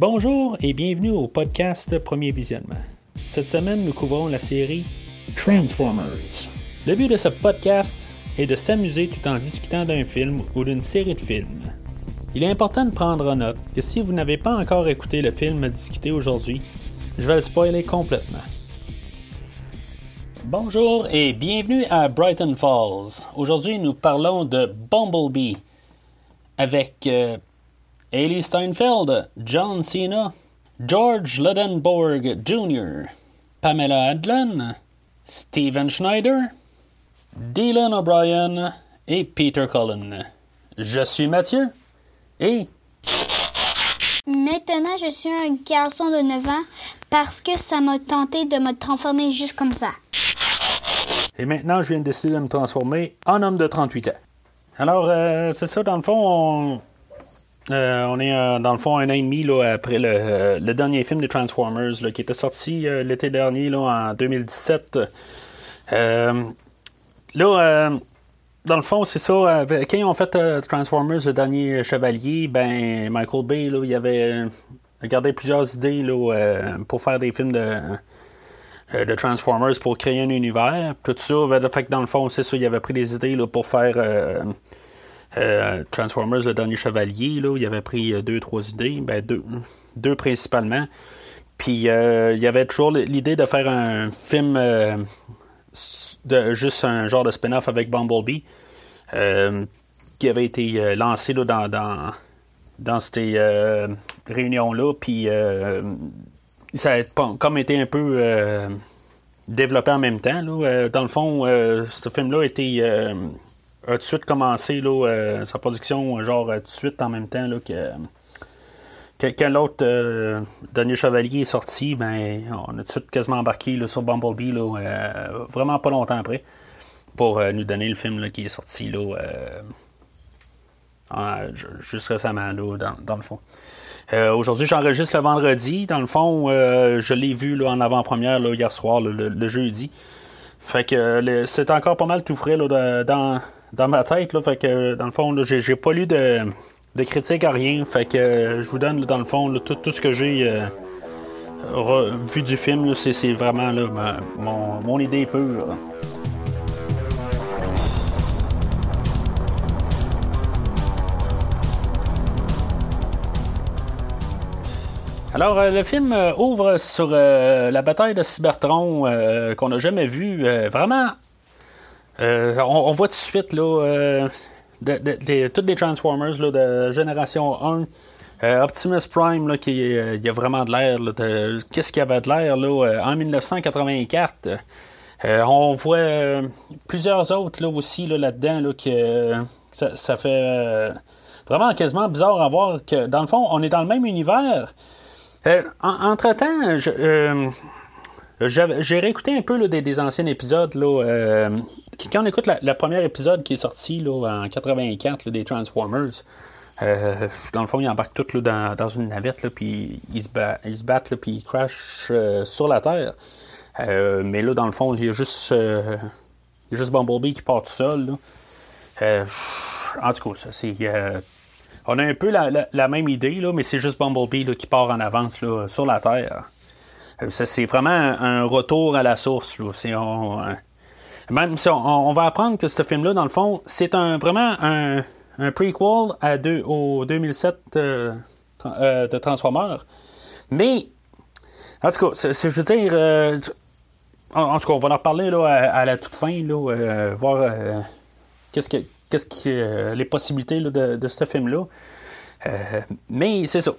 Bonjour et bienvenue au podcast Premier Visionnement. Cette semaine, nous couvrons la série Transformers. Le but de ce podcast est de s'amuser tout en discutant d'un film ou d'une série de films. Il est important de prendre en note que si vous n'avez pas encore écouté le film à discuter aujourd'hui, je vais le spoiler complètement. Bonjour et bienvenue à Brighton Falls. Aujourd'hui, nous parlons de Bumblebee avec euh, Haley Steinfeld, John Cena, George Ludenborg Jr., Pamela Adlon, Steven Schneider, Dylan O'Brien et Peter Cullen. Je suis Mathieu et Maintenant, je suis un garçon de 9 ans parce que ça m'a tenté de me transformer juste comme ça. Et maintenant, je viens de décider de me transformer en homme de 38 ans. Alors, euh, c'est ça, dans le fond, on, euh, on est euh, dans le fond un an et demi après le, euh, le dernier film de Transformers qui était sorti l'été dernier, en 2017. Euh, là, dans le fond, c'est ça. quand ils ont fait Transformers, le dernier chevalier, ben Michael Bay, il avait euh, gardé plusieurs idées pour faire des films de, de Transformers pour créer un univers. Tout ça, ben, fait que dans le fond, c'est ça, il avait pris des idées pour faire euh, Transformers, le dernier chevalier. Là, il avait pris euh, deux, trois idées, ben, deux, deux principalement. Puis euh, il y avait toujours l'idée de faire un film de juste un genre de spin-off avec Bumblebee qui avait été lancé là, dans, dans, dans ces réunions-là. Puis ça a comme été un peu développé en même temps. dans le fond, ce film-là a été a tout de suite commencé là, euh, sa production genre euh, tout de suite en même temps là, que, que quand l'autre euh, dernier chevalier est sorti, ben on a tout de suite quasiment embarqué là, sur Bumblebee là, euh, vraiment pas longtemps après pour euh, nous donner le film là, qui est sorti là, euh, juste récemment là, dans, dans le fond. Euh, Aujourd'hui, j'enregistre le vendredi. Dans le fond, euh, je l'ai vu là, en avant-première hier soir, le, jeudi. Fait que euh, c'est encore pas mal tout frais là, dans, dans ma tête. Là, fait que dans le fond, là, j'ai, pas lu de, de critique à rien. Fait que euh, je vous donne là, dans le fond là, tout, ce que j'ai euh, vu du film. là, c'est, vraiment là, mon, idée pure. Alors, euh, le film ouvre sur la bataille de Cybertron qu'on n'a jamais vue. Vraiment, euh, on, voit tout de suite là, euh, toutes les Transformers là, de génération 1. Euh, Optimus Prime, là, qui il a vraiment de l'air. Qu'est-ce qu'il avait de l'air en 1984? Euh, on voit plusieurs autres là, aussi là, là-dedans là, que ça, fait vraiment quasiment bizarre à voir que dans le fond, on est dans le même univers. En- entre-temps, je- j'ai réécouté un peu là, des, anciens épisodes. Là, quand on écoute le premier épisode qui est sorti là, en 84 là, des Transformers, euh, dans le fond, ils embarquent tous là, dans, une navette, puis ils se, battent, puis ils crashent euh, sur la Terre. Euh, mais là, dans le fond, il y a juste, Bumblebee qui part tout seul. en tout cas, ça, c'est. on a un peu la, même idée, là, mais c'est juste Bumblebee là, qui part en avance là, sur la Terre. Ça, c'est vraiment un, retour à la source. Même si on, va apprendre que ce film-là, dans le fond, c'est un, vraiment un, un prequel à deux, au 2007 euh, euh, de Transformers. Mais, en tout cas, je veux dire, euh, en, tout cas, on va en reparler là, à, la toute fin, là, voir qu'est-ce que, qu'est-ce qui, euh, les possibilités de, ce film-là. Mais c'est ça.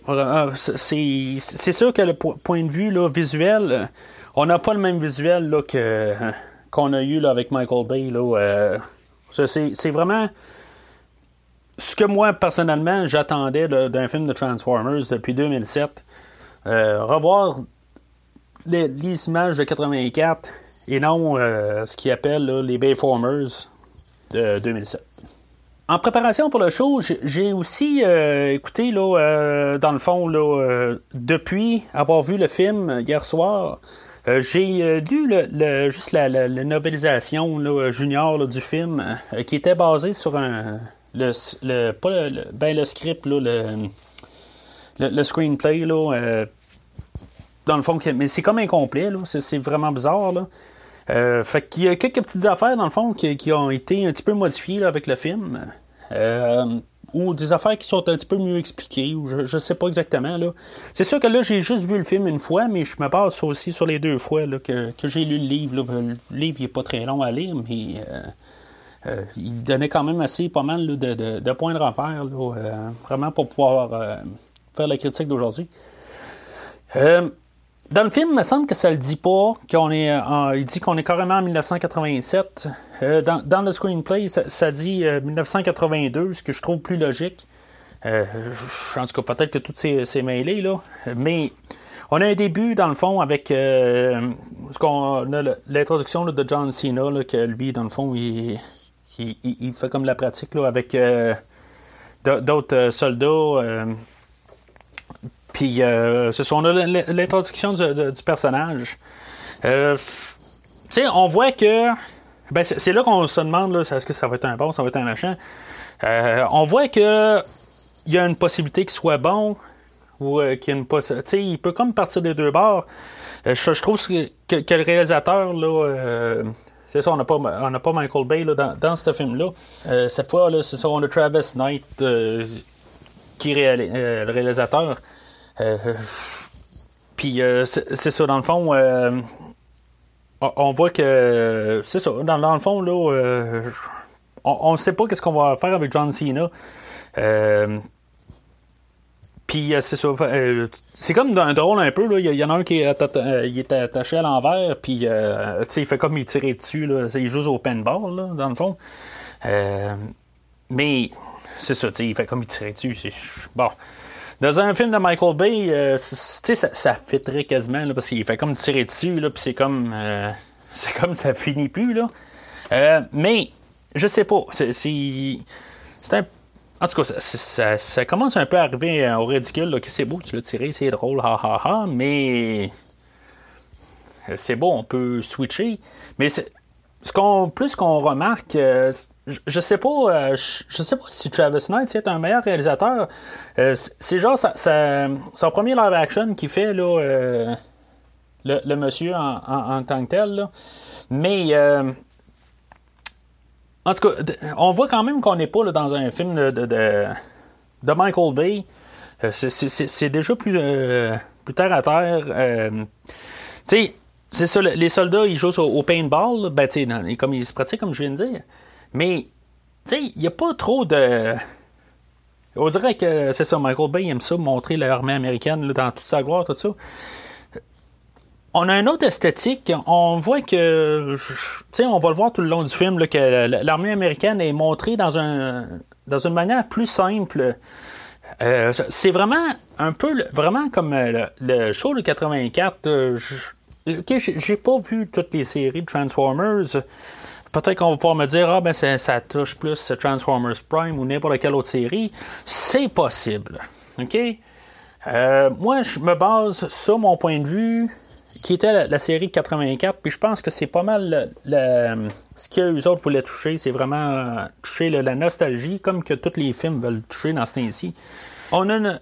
C'est, sûr que le po- point de vue visuel, on n'a pas le même visuel là, que, euh, qu'on a eu avec Michael Bay. Là, euh, c'est, vraiment ce que moi, personnellement, j'attendais d'un film de Transformers depuis 2007. Euh, revoir les, images de 84 et non euh, ce qu'ils appellent là, les Bayformers de 2007. En préparation pour le show, j'ai- aussi écouté, là, dans le fond, depuis avoir vu le film hier soir, euh, j'ai euh, lu le, juste la, la- là, junior du film euh, qui était basé sur un. Le, pas le, ben, le script, là, le, screenplay, là, euh, dans le fond, mais c'est comme incomplet. C'est, vraiment bizarre, là. Euh, fait y a quelques petites affaires, dans le fond, qui, ont été un petit peu modifiées avec le film. Ou des affaires qui sont un petit peu mieux expliquées, ou je, je sais pas exactement. C'est sûr que là, j'ai juste vu le film une fois, mais je me base aussi sur les deux fois que, j'ai lu le livre. Le livre, il est pas très long à lire, mais euh, euh, il donnait quand même assez pas mal de, points de repère, euh, vraiment pour pouvoir faire la critique d'aujourd'hui. Euh, dans le film, il me semble que ça le dit pas, qu'on est, en- il dit qu'on est carrément en 1987. Euh, dans, le screenplay, ça, dit euh, 1982, ce que je trouve plus logique. Euh, en tout cas, peut-être que tout c'est mêlé, là. Mais on a un début, dans le fond, avec euh, ce qu'on l'introduction de John Cena, là, que lui, dans le fond, il, il, il- fait comme la pratique là, avec euh, d'autres euh, soldats. Puis, euh, a l- l'introduction du, personnage. Euh, tu sais, on voit que. Ben, c'est là qu'on se demande, est-ce que ça va être un bon, ça va être un machin. Euh, on voit que il y a une possibilité qu'il soit bon, ou euh, qu'il y a une possibilité. Il peut comme partir des deux bords. Je, trouve que, que- le réalisateur, là. c'est ça, on n'a pas, on pas Michael Bay là, dans, dans ce film-là. Cette fois, là, c'est ça, on a Travis Knight qui est réali- euh, le réalisateur. Euh, puis euh, c'est ça, dans le fond, euh, on, voit que c'est ça, dans, le fond, là, on ne sait pas qu'est-ce qu'on va faire avec John Cena. Puis c'est ça, c'est comme un drôle un peu, là. Il y, en a un qui est, attaché à l'envers, puis euh, il fait comme il tirait dessus, là. il joue au paintball, là, dans le fond. Mais c'est ça, il fait comme il tirait dessus. Bon. Dans un film de Michael Bay, euh, ça, ça fitterait quasiment, parce qu'il fait comme tirer dessus, puis c'est comme. euh, c'est comme ça finit plus, là. Euh, mais, je sais pas. C'est. C'est un. En tout cas, ça, commence un peu à arriver au ridicule, c'est beau, tu l'as tiré, c'est drôle, ha ha ha, mais. C'est beau, on peut switcher. Mais ce qu'on, plus qu'on remarque, je, sais pas, euh, je, sais pas si Travis Knight c'est un meilleur réalisateur. Euh, c'est- genre son premier live action qu'il fait là, euh, le, monsieur en, tant que tel. Mais en tout cas, on voit quand même qu'on n'est pas dans un film de, Michael Bay. C'est- déjà plus, plus terre à terre. Tu sais, c'est ça, le- les soldats, ils jouent au, paintball, là, ben, comme ils se pratiquent, comme je viens de dire. Mais, tu sais, il n'y a pas trop de. On dirait que c'est ça, Michael Bay aime ça, montrer l'armée américaine dans toute sa gloire, tout ça. On a une autre esthétique. On voit que, tu sais, on va le voir tout le long du film, que l'armée américaine est montrée dans, un, dans une manière plus simple. Euh, c'est vraiment un peu, vraiment comme euh, le, show de 84. euh, j'ai pas vu toutes les séries de Transformers. Peut-être qu'on va pouvoir me dire, ah ben ça, ça touche plus Transformers Prime ou n'importe quelle autre série. C'est possible. OK? Euh, moi, je me base sur mon point de vue, qui était la, série de 84, puis je pense que c'est pas mal ce qu'eux autres voulaient toucher. C'est vraiment euh, toucher la nostalgie, comme que tous les films veulent toucher dans ce temps-ci. On a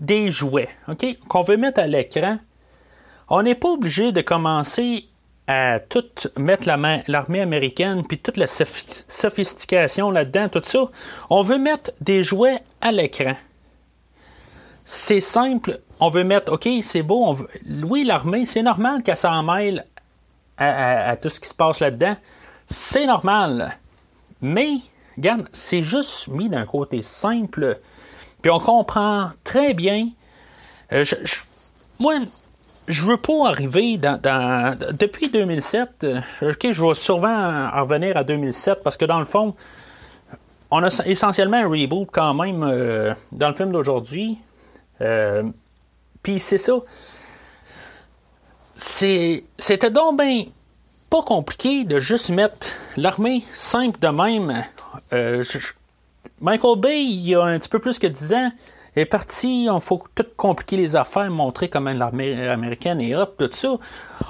des jouets, OK? Qu'on veut mettre à l'écran. On n'est pas obligé de commencer à tout mettre l'armée américaine, puis toute la sophi- sophistication là-dedans, tout ça. On veut mettre des jouets à l'écran. C'est simple. On veut mettre, OK, c'est beau. On veut- oui, l'armée, c'est normal qu'elle s'en mêle à tout ce qui se passe là-dedans. C'est normal. Mais, regarde, c'est juste mis d'un côté simple. Puis on comprend très bien. Euh, je- je- moi, je veux pas arriver dans. depuis 2007, euh, je vais souvent en revenir à 2007 parce que dans le fond, on a essentiellement un reboot quand même euh, dans le film d'aujourd'hui. Euh, Puis c'est ça. C'était donc bien pas compliqué de juste mettre l'armée simple de même. Michael Bay, il y a un petit peu plus que 10 ans, est parti, il faut tout compliquer les affaires, montrer comment l'armée américaine est hop, tout ça.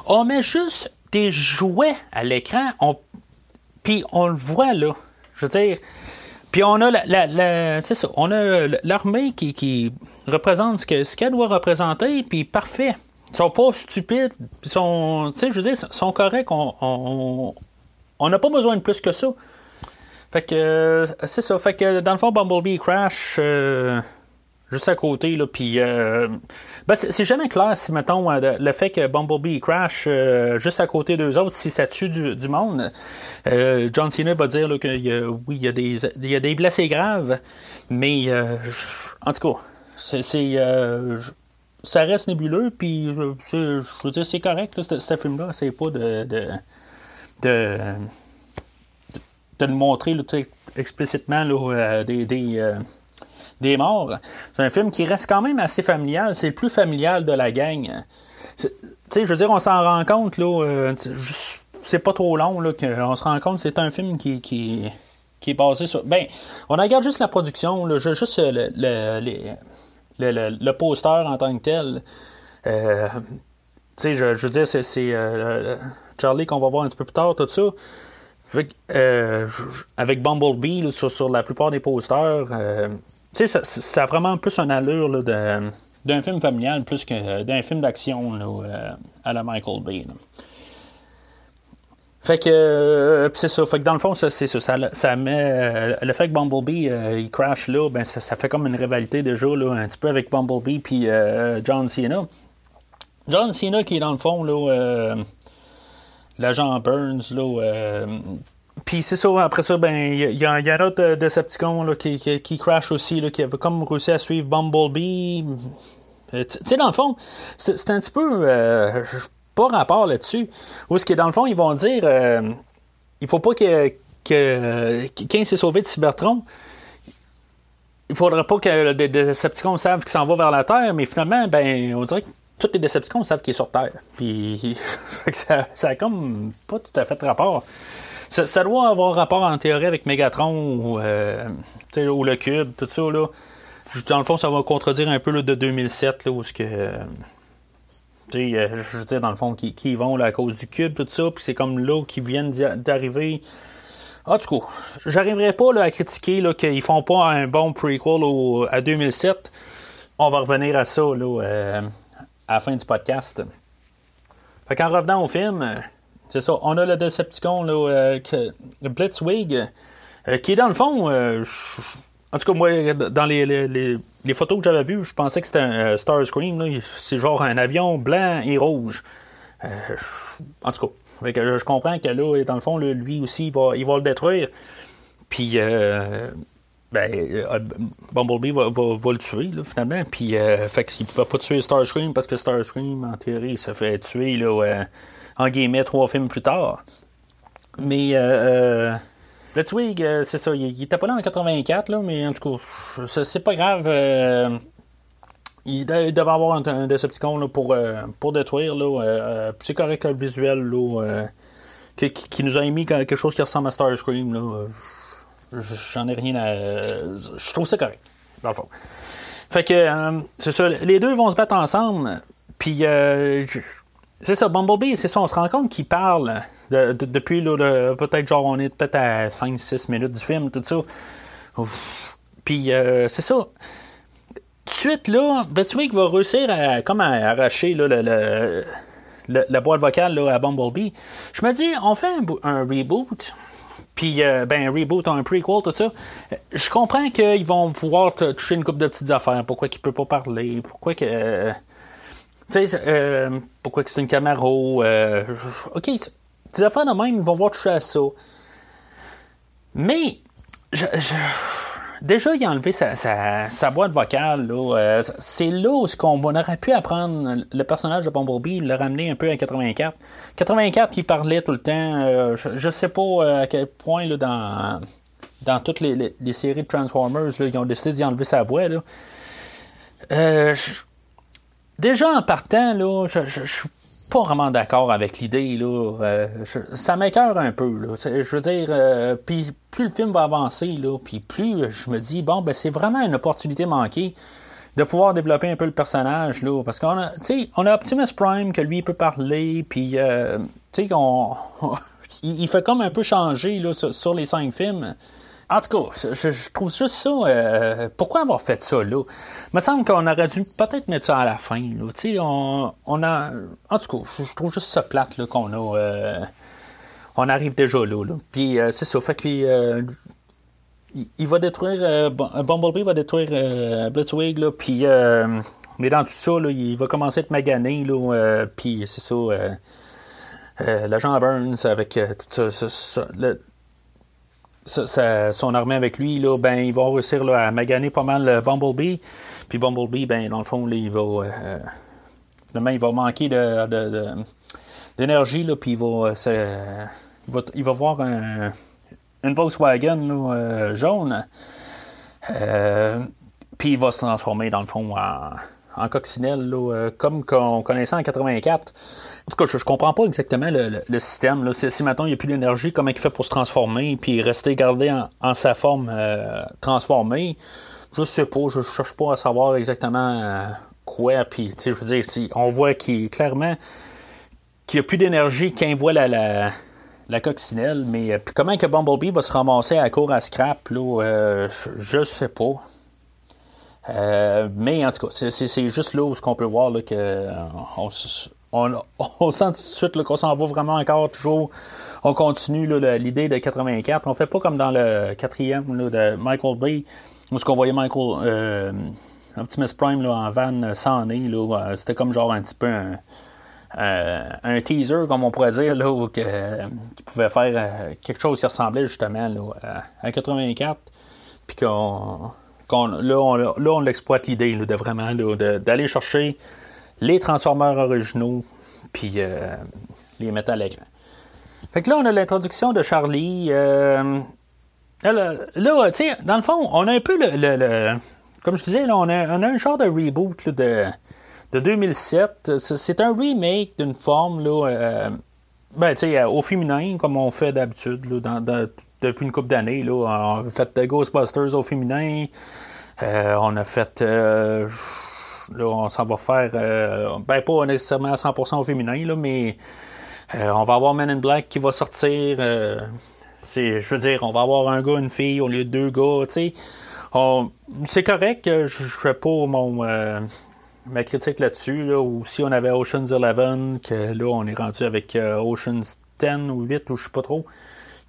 On met juste des jouets à l'écran, on... puis on le voit là. Je veux dire, puis on a la, la- c'est ça, on a l'armée qui, qui représente ce ce qu'elle doit représenter, puis parfait. Ils sont pas stupides, ils sont, je veux dire, sont corrects. On on- on n'a pas besoin de plus que ça. Fait que euh, c'est ça. Fait que dans le fond, Bumblebee crash euh, juste à côté là, puis euh, ben, c'est jamais clair si mettons euh, le- le fait que Bumblebee crash euh, juste à côté d'eux autres, si ça tue du, monde. Euh, John Cena va dire là, a, oui, il y a des il y a des blessés graves, mais euh, en tout cas, c'est ça reste nébuleux, puis je veux dire, c'est correct, là, ce, film-là, c'est pas de, de, de, de nous montrer là, explicitement là, des, des morts. C'est un film qui reste quand même assez familial, c'est le plus familial de la gang. Tu sais, je veux dire, on s'en rend compte, là, euh, c'est pas trop long, là, qu'on se rend compte c'est un film qui, est basé sur... Ben, on regarde juste la production, là, ju- juste le, le, poster en tant que tel. Euh, tu sais, je, veux dire, c'est, euh, Charlie qu'on va voir un petit peu plus tard, tout ça. Avec Bumblebee, sur, la plupart des posters, sais, ça, a vraiment plus une allure de- d'un film familial plus que d'un film d'action euh, à la Michael Bay. Fait que euh, c'est ça. Fait que dans le fond, ça, c'est ça. Met euh, le fait que Bumblebee euh, il crash là, ben ça, fait comme une rivalité déjà là, un petit peu avec Bumblebee puis euh, John Cena. John Cena qui est dans le fond là, euh, l'agent Burns là. Puis c'est ça, après ça, ben, il y, y y a un autre euh, Decepticon là, qui, qui, crash aussi, là, qui avait comme réussi à suivre Bumblebee. Euh, Tu sais, dans le fond, c'est un petit peu euh, pas rapport là-dessus. Où ce qui est dans le fond, ils vont dire euh, il faut pas que, que il s'est sauvé de Cybertron, il faudrait pas que des Decepticons savent qu'il s'en va vers la Terre, mais finalement, ben, on dirait que tous les Decepticons savent qu'il est sur Terre. Puis ça, ça a comme pas tout à fait rapport. Ça, doit avoir rapport en théorie avec Megatron ou, euh, le Cube, tout ça. Là. Dans le fond, ça va contredire un peu là, de 2007, là, où ce que. euh, euh, je veux dire, dans le fond, qui, vont à cause du Cube, tout ça, puis c'est comme là qu'ils viennent d'arriver. En tout cas, j'arriverai pas à critiquer qu'ils font pas un bon prequel à 2007. On va revenir à ça là, euh, à la fin du podcast. Fait qu'en revenant au film, c'est ça, on a le Decepticon, euh, le Blitzwig, euh, qui est dans le fond, euh, en tout cas, moi, dans les, les- photos que j'avais vues, je pensais que c'était un Starscream, c'est genre un avion blanc et rouge. En tout cas, je comprends que là, dans le fond, lui aussi, il va, il va le détruire. Puis, ben, Bumblebee va, va- le tuer, finalement. Puis, fait qu'il ne pouvait pas tuer Starscream parce que Starscream, en théorie, se fait tuer, là, en guillemets, trois films plus tard. Mais, euh, euh, le Twig, euh, c'est ça, il, il était pas là en 84, là, mais en tout cas, c'est pas grave. euh, il, de- il devait avoir un, un Decepticon là, pour, pour détruire. Là, c'est correct le visuel là, qui, qui- nous a émis quelque chose qui ressemble à Starscream. Là, J'en ai rien à. Je trouve ça correct, dans le fond. Fait que, euh, c'est ça, les deux vont se battre ensemble. Puis, euh, c'est ça, Bumblebee, c'est ça, on se rend compte qu'il parle de- de- depuis, peut-être, genre, on est peut-être à 5-6 minutes du film, tout ça. Puis, euh, c'est ça. Tout de suite, là, Blitzwig va réussir à, comme à arracher là, le, la boîte vocale là, à Bumblebee. Je me dis, on fait un, un reboot. Puis, euh, ben, un reboot, un prequel, tout ça. Euh, Je comprends qu'ils vont pouvoir toucher une couple de petites affaires. Pourquoi qu'il peut pas parler? Pourquoi que. Tu sais, euh, pourquoi que c'est une Camaro. euh, ok, des affaires de même, ils vont voir toucher à ça. Mais, je, déjà, il a enlevé sa, sa, boîte vocale. Là, euh, c'est là où ce on aurait pu apprendre le personnage de Bumblebee, le ramener un peu à 84. 84, il parlait tout le temps. euh, je, je sais pas à quel point là, dans, dans toutes les, les- séries de Transformers, là, ils ont décidé d'y enlever sa voix. Là. Euh, déjà en partant, là, je, je, je suis pas vraiment d'accord avec l'idée. Là. Euh, ça m'écœure un peu. Je veux dire, euh, plus le film va avancer, là, plus je me dis, bon, ben c'est vraiment une opportunité manquée de pouvoir développer un peu le personnage. Là, parce qu'on a, on a Optimus Prime, que lui il peut parler, puis euh, tu sais, qu'on. il, fait comme un peu changer là, sur les cinq films. En tout cas, je, trouve juste ça. euh, pourquoi avoir fait ça là? Il me semble qu'on aurait dû peut-être mettre ça à la fin. Là. On, on a. En tout cas, je, trouve juste ça plate là, qu'on a. euh, on arrive déjà là. Puis euh, c'est ça. Fait que. il, il va détruire. Bum- Bumblebee va détruire Blitzwig. Là, puis. mais dans tout ça, là, il va commencer à être magané. Là, puis c'est ça. l'agent Burns avec tout ça, ça- ça- son armée avec lui, là, ben, il va réussir là, à maganer pas mal euh, Bumblebee. Puis Bumblebee, ben, dans le fond, là, il va. euh, il va manquer de, d'énergie, là, puis il va, euh, il va, il va voir un, une Volkswagen jaune. Puis il va se transformer, dans le fond, en, coccinelle, comme qu'on connaissait en 84. En tout cas, je, je comprends pas exactement le, système. Si, maintenant il n'y a plus d'énergie, comment il fait pour se transformer, puis rester gardé en, sa forme euh, transformée, je sais pas. Je cherche pas à savoir exactement euh, quoi. Puis, je veux dire, si on voit qu'il clairement qu'il n'y a plus d'énergie quand il voit la, la, la coccinelle, mais euh, puis comment que Bumblebee va se ramasser à la cour à scrap, là, je, je sais pas. Mais en tout cas, c'est- juste là où ce qu'on peut voir là, que on, on, sent tout de suite qu'on s'en va vraiment encore toujours. On continue l'idée de 84. On fait pas comme dans le quatrième de Michael Bay, où ce qu'on voyait Michael euh, Optimus Prime là, en van sans nez. euh, C'était comme genre un petit peu un, euh, un teaser, comme on pourrait dire, là, euh, qui pouvait faire euh, quelque chose qui ressemblait justement là, à, à 84. Puis qu'on, là, on, là, on l'exploite l'idée de vraiment d'aller chercher les Transformers originaux, puis euh, les mettre à l'écran. Fait que là, on a l'introduction de Charlie. euh, là, tu sais, dans le fond, on a un peu le. comme je disais, là, on, a, on a un genre de reboot de, de 2007. C'est un remake d'une forme, là. euh, ben, tu sais, au féminin, comme on fait d'habitude, depuis une couple d'années. On a fait Ghostbusters au féminin. On a fait. Là, on s'en va faire. euh, ben, pas nécessairement à 100% au féminin, là, mais euh, on va avoir Men in Black qui va sortir. euh, je veux dire, on va avoir un gars, une fille au lieu de deux gars, C'est correct je ne fais pas mon, ma critique là-dessus. Là, ou si on avait Ocean's 11, que là, on est rendu avec Ocean's 10 ou 8, ou je sais pas trop,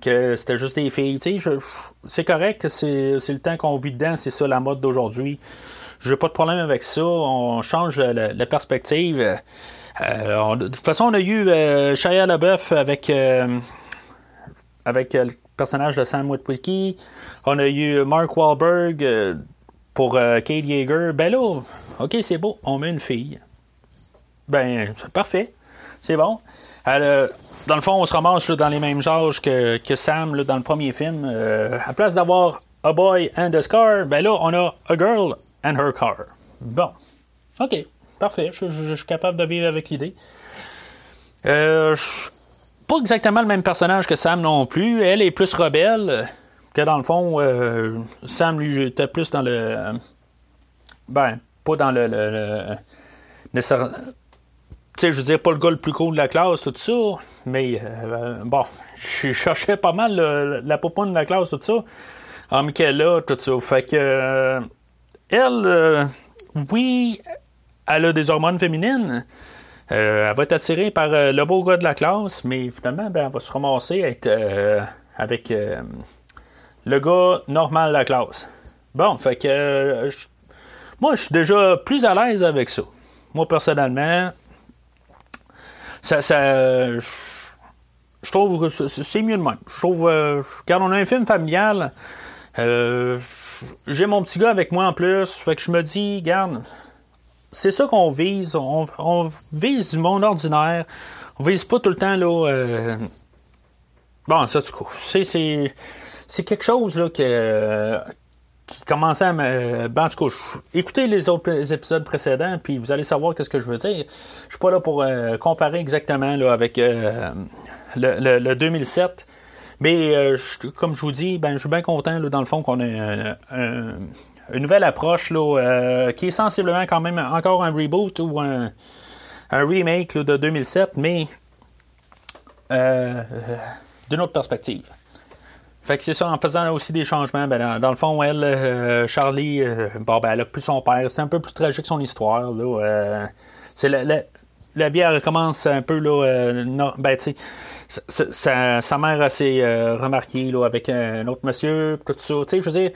que c'était juste des filles. Je- je- c'est correct, c'est le temps qu'on vit dedans, c'est ça la mode d'aujourd'hui. J'ai pas de problème avec ça. On change la, perspective. Euh, de toute façon, on a eu euh, Shia LaBeouf avec, euh, avec euh, le personnage de Sam Witwicky. On a eu Mark Wahlberg pour Kate Yeager. Ben là, ok, c'est beau, on met une fille. Ben, parfait. C'est bon. Dans le fond, on se ramasse dans les mêmes âges que, que Sam dans le premier film. À place d'avoir A Boy and a Scar, ben là, on a A Girl and Her Car. Bon. OK. Parfait. Je, je- je suis capable de vivre avec l'idée. Euh, pas exactement le même personnage que Sam non plus. Elle est plus rebelle. Que dans le fond, euh, Sam, lui, était plus dans le. Ben, pas dans le. le- le- nécessaire- tu sais, je veux dire, pas le gars le plus cool de la classe, tout ça, mais euh, bon, je cherchais pas mal le- la popoune de la classe, tout ça, en Michaela, tout ça. Fait que, euh, elle, euh, oui, elle a des hormones féminines. Euh, elle va être attirée par euh, le beau gars de la classe, mais finalement, ben, elle va se ramasser être avec le gars normal de la classe. Bon, fait que moi, je suis déjà plus à l'aise avec ça. Moi, personnellement, ça, je trouve que c'est- mieux de même. Je trouve, quand on a un film familial, euh, j'ai mon petit gars avec moi en plus, fait que je me dis, garde, c'est ça qu'on vise. On, vise du monde ordinaire. On vise pas tout le temps là. euh, Bon, ça, du coup, c'est, c'est, quelque chose là que, qui commençait à me. Ben, en tout cas, écoutez les autres épisodes précédents, puis vous allez savoir qu'est-ce que je veux dire. Je suis pas là pour euh, comparer exactement là, avec euh, le- le 2007. Mais euh, comme je vous dis, ben, je suis bien content dans le fond qu'on ait un- une nouvelle approche là, euh, qui est sensiblement quand même encore un reboot ou un, remake de 2007, mais euh, d'une autre perspective. Fait que c'est ça, en faisant aussi des changements, ben, dans, le fond, elle, Charlie, bon, ben, elle a plus son père. C'est un peu plus tragique son histoire. C'est la, la, vie, recommence un peu, là, ben, sa, sa, mère a s'est remarquée là, avec un autre monsieur, tout ça. Tu sais, je veux dire,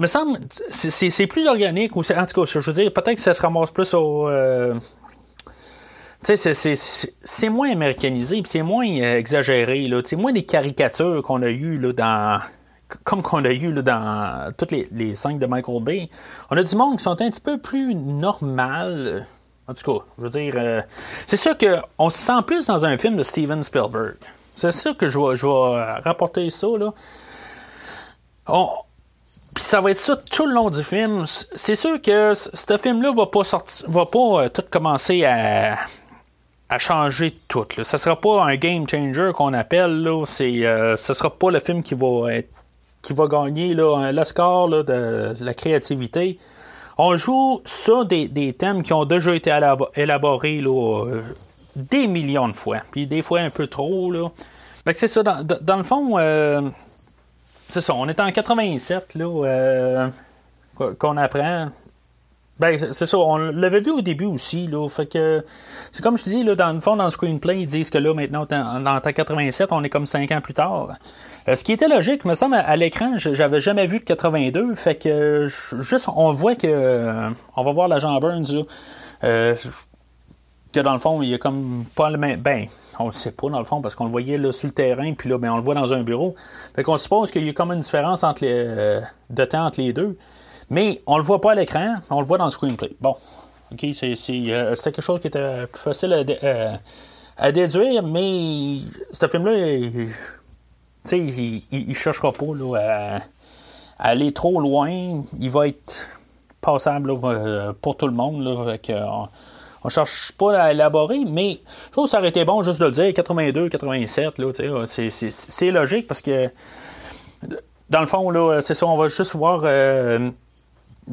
me semble, c'est plus organique, ou en tout cas, je veux dire, peut-être que ça se ramasse plus au. tu sais, c'est moins américanisé, c'est moins exagéré, là. C'est moins des caricatures qu'on a eues là, dans. Comme qu'on a eu là, dans toutes les, les cinq de Michael Bay. On a du monde qui sont un petit peu plus normal. En tout cas, je veux dire, c'est sûr qu'on se sent plus dans un film de Steven Spielberg. C'est sûr que je vais, rapporter ça, là. Puis ça va être ça tout le long du film. C'est sûr que ce film-là va pas sortir, va pas euh, tout commencer à, changer tout. Là. Ça sera pas un game changer qu'on appelle. Là. C'est, euh, ce sera pas le film qui va qui va gagner là, le score de, la créativité. On joue sur des, thèmes qui ont déjà été élaborés euh, des millions de fois. Puis des fois un peu trop. Là. Fait que c'est ça. Dans, dans le fond. Euh, c'est ça, on est en 87, là, euh, qu'on apprend. Ben, c'est ça, on l'avait vu au début aussi, là. Fait que, c'est comme je dis, là, dans le fond, dans le screenplay, ils disent que là, maintenant, en 87, on est comme 5 ans plus tard. Euh, ce qui était logique, me semble, à, l'écran, j'avais jamais vu de 82. Fait que, juste, on voit que, euh, on va voir l'agent Burns, là, que dans le fond, il y a comme pas le même. Ben, on le sait pas dans le fond parce qu'on le voyait là, sur le terrain, puis là, ben, on le voit dans un bureau. Fait qu'on suppose qu'il y a comme une différence entre les, euh, de temps entre les deux. Mais on le voit pas à l'écran, on le voit dans le screenplay. Bon, ok, c'est, euh, c'était quelque chose qui était plus facile à, euh, déduire, mais ce film-là, il, il, il, cherchera pas là, à, aller trop loin. Il va être passable pour tout le monde. Là, on cherche pas à élaborer, mais je trouve que ça aurait été bon juste de le dire 82, 87, là, c'est logique parce que dans le fond, là, c'est ça, on va juste voir euh,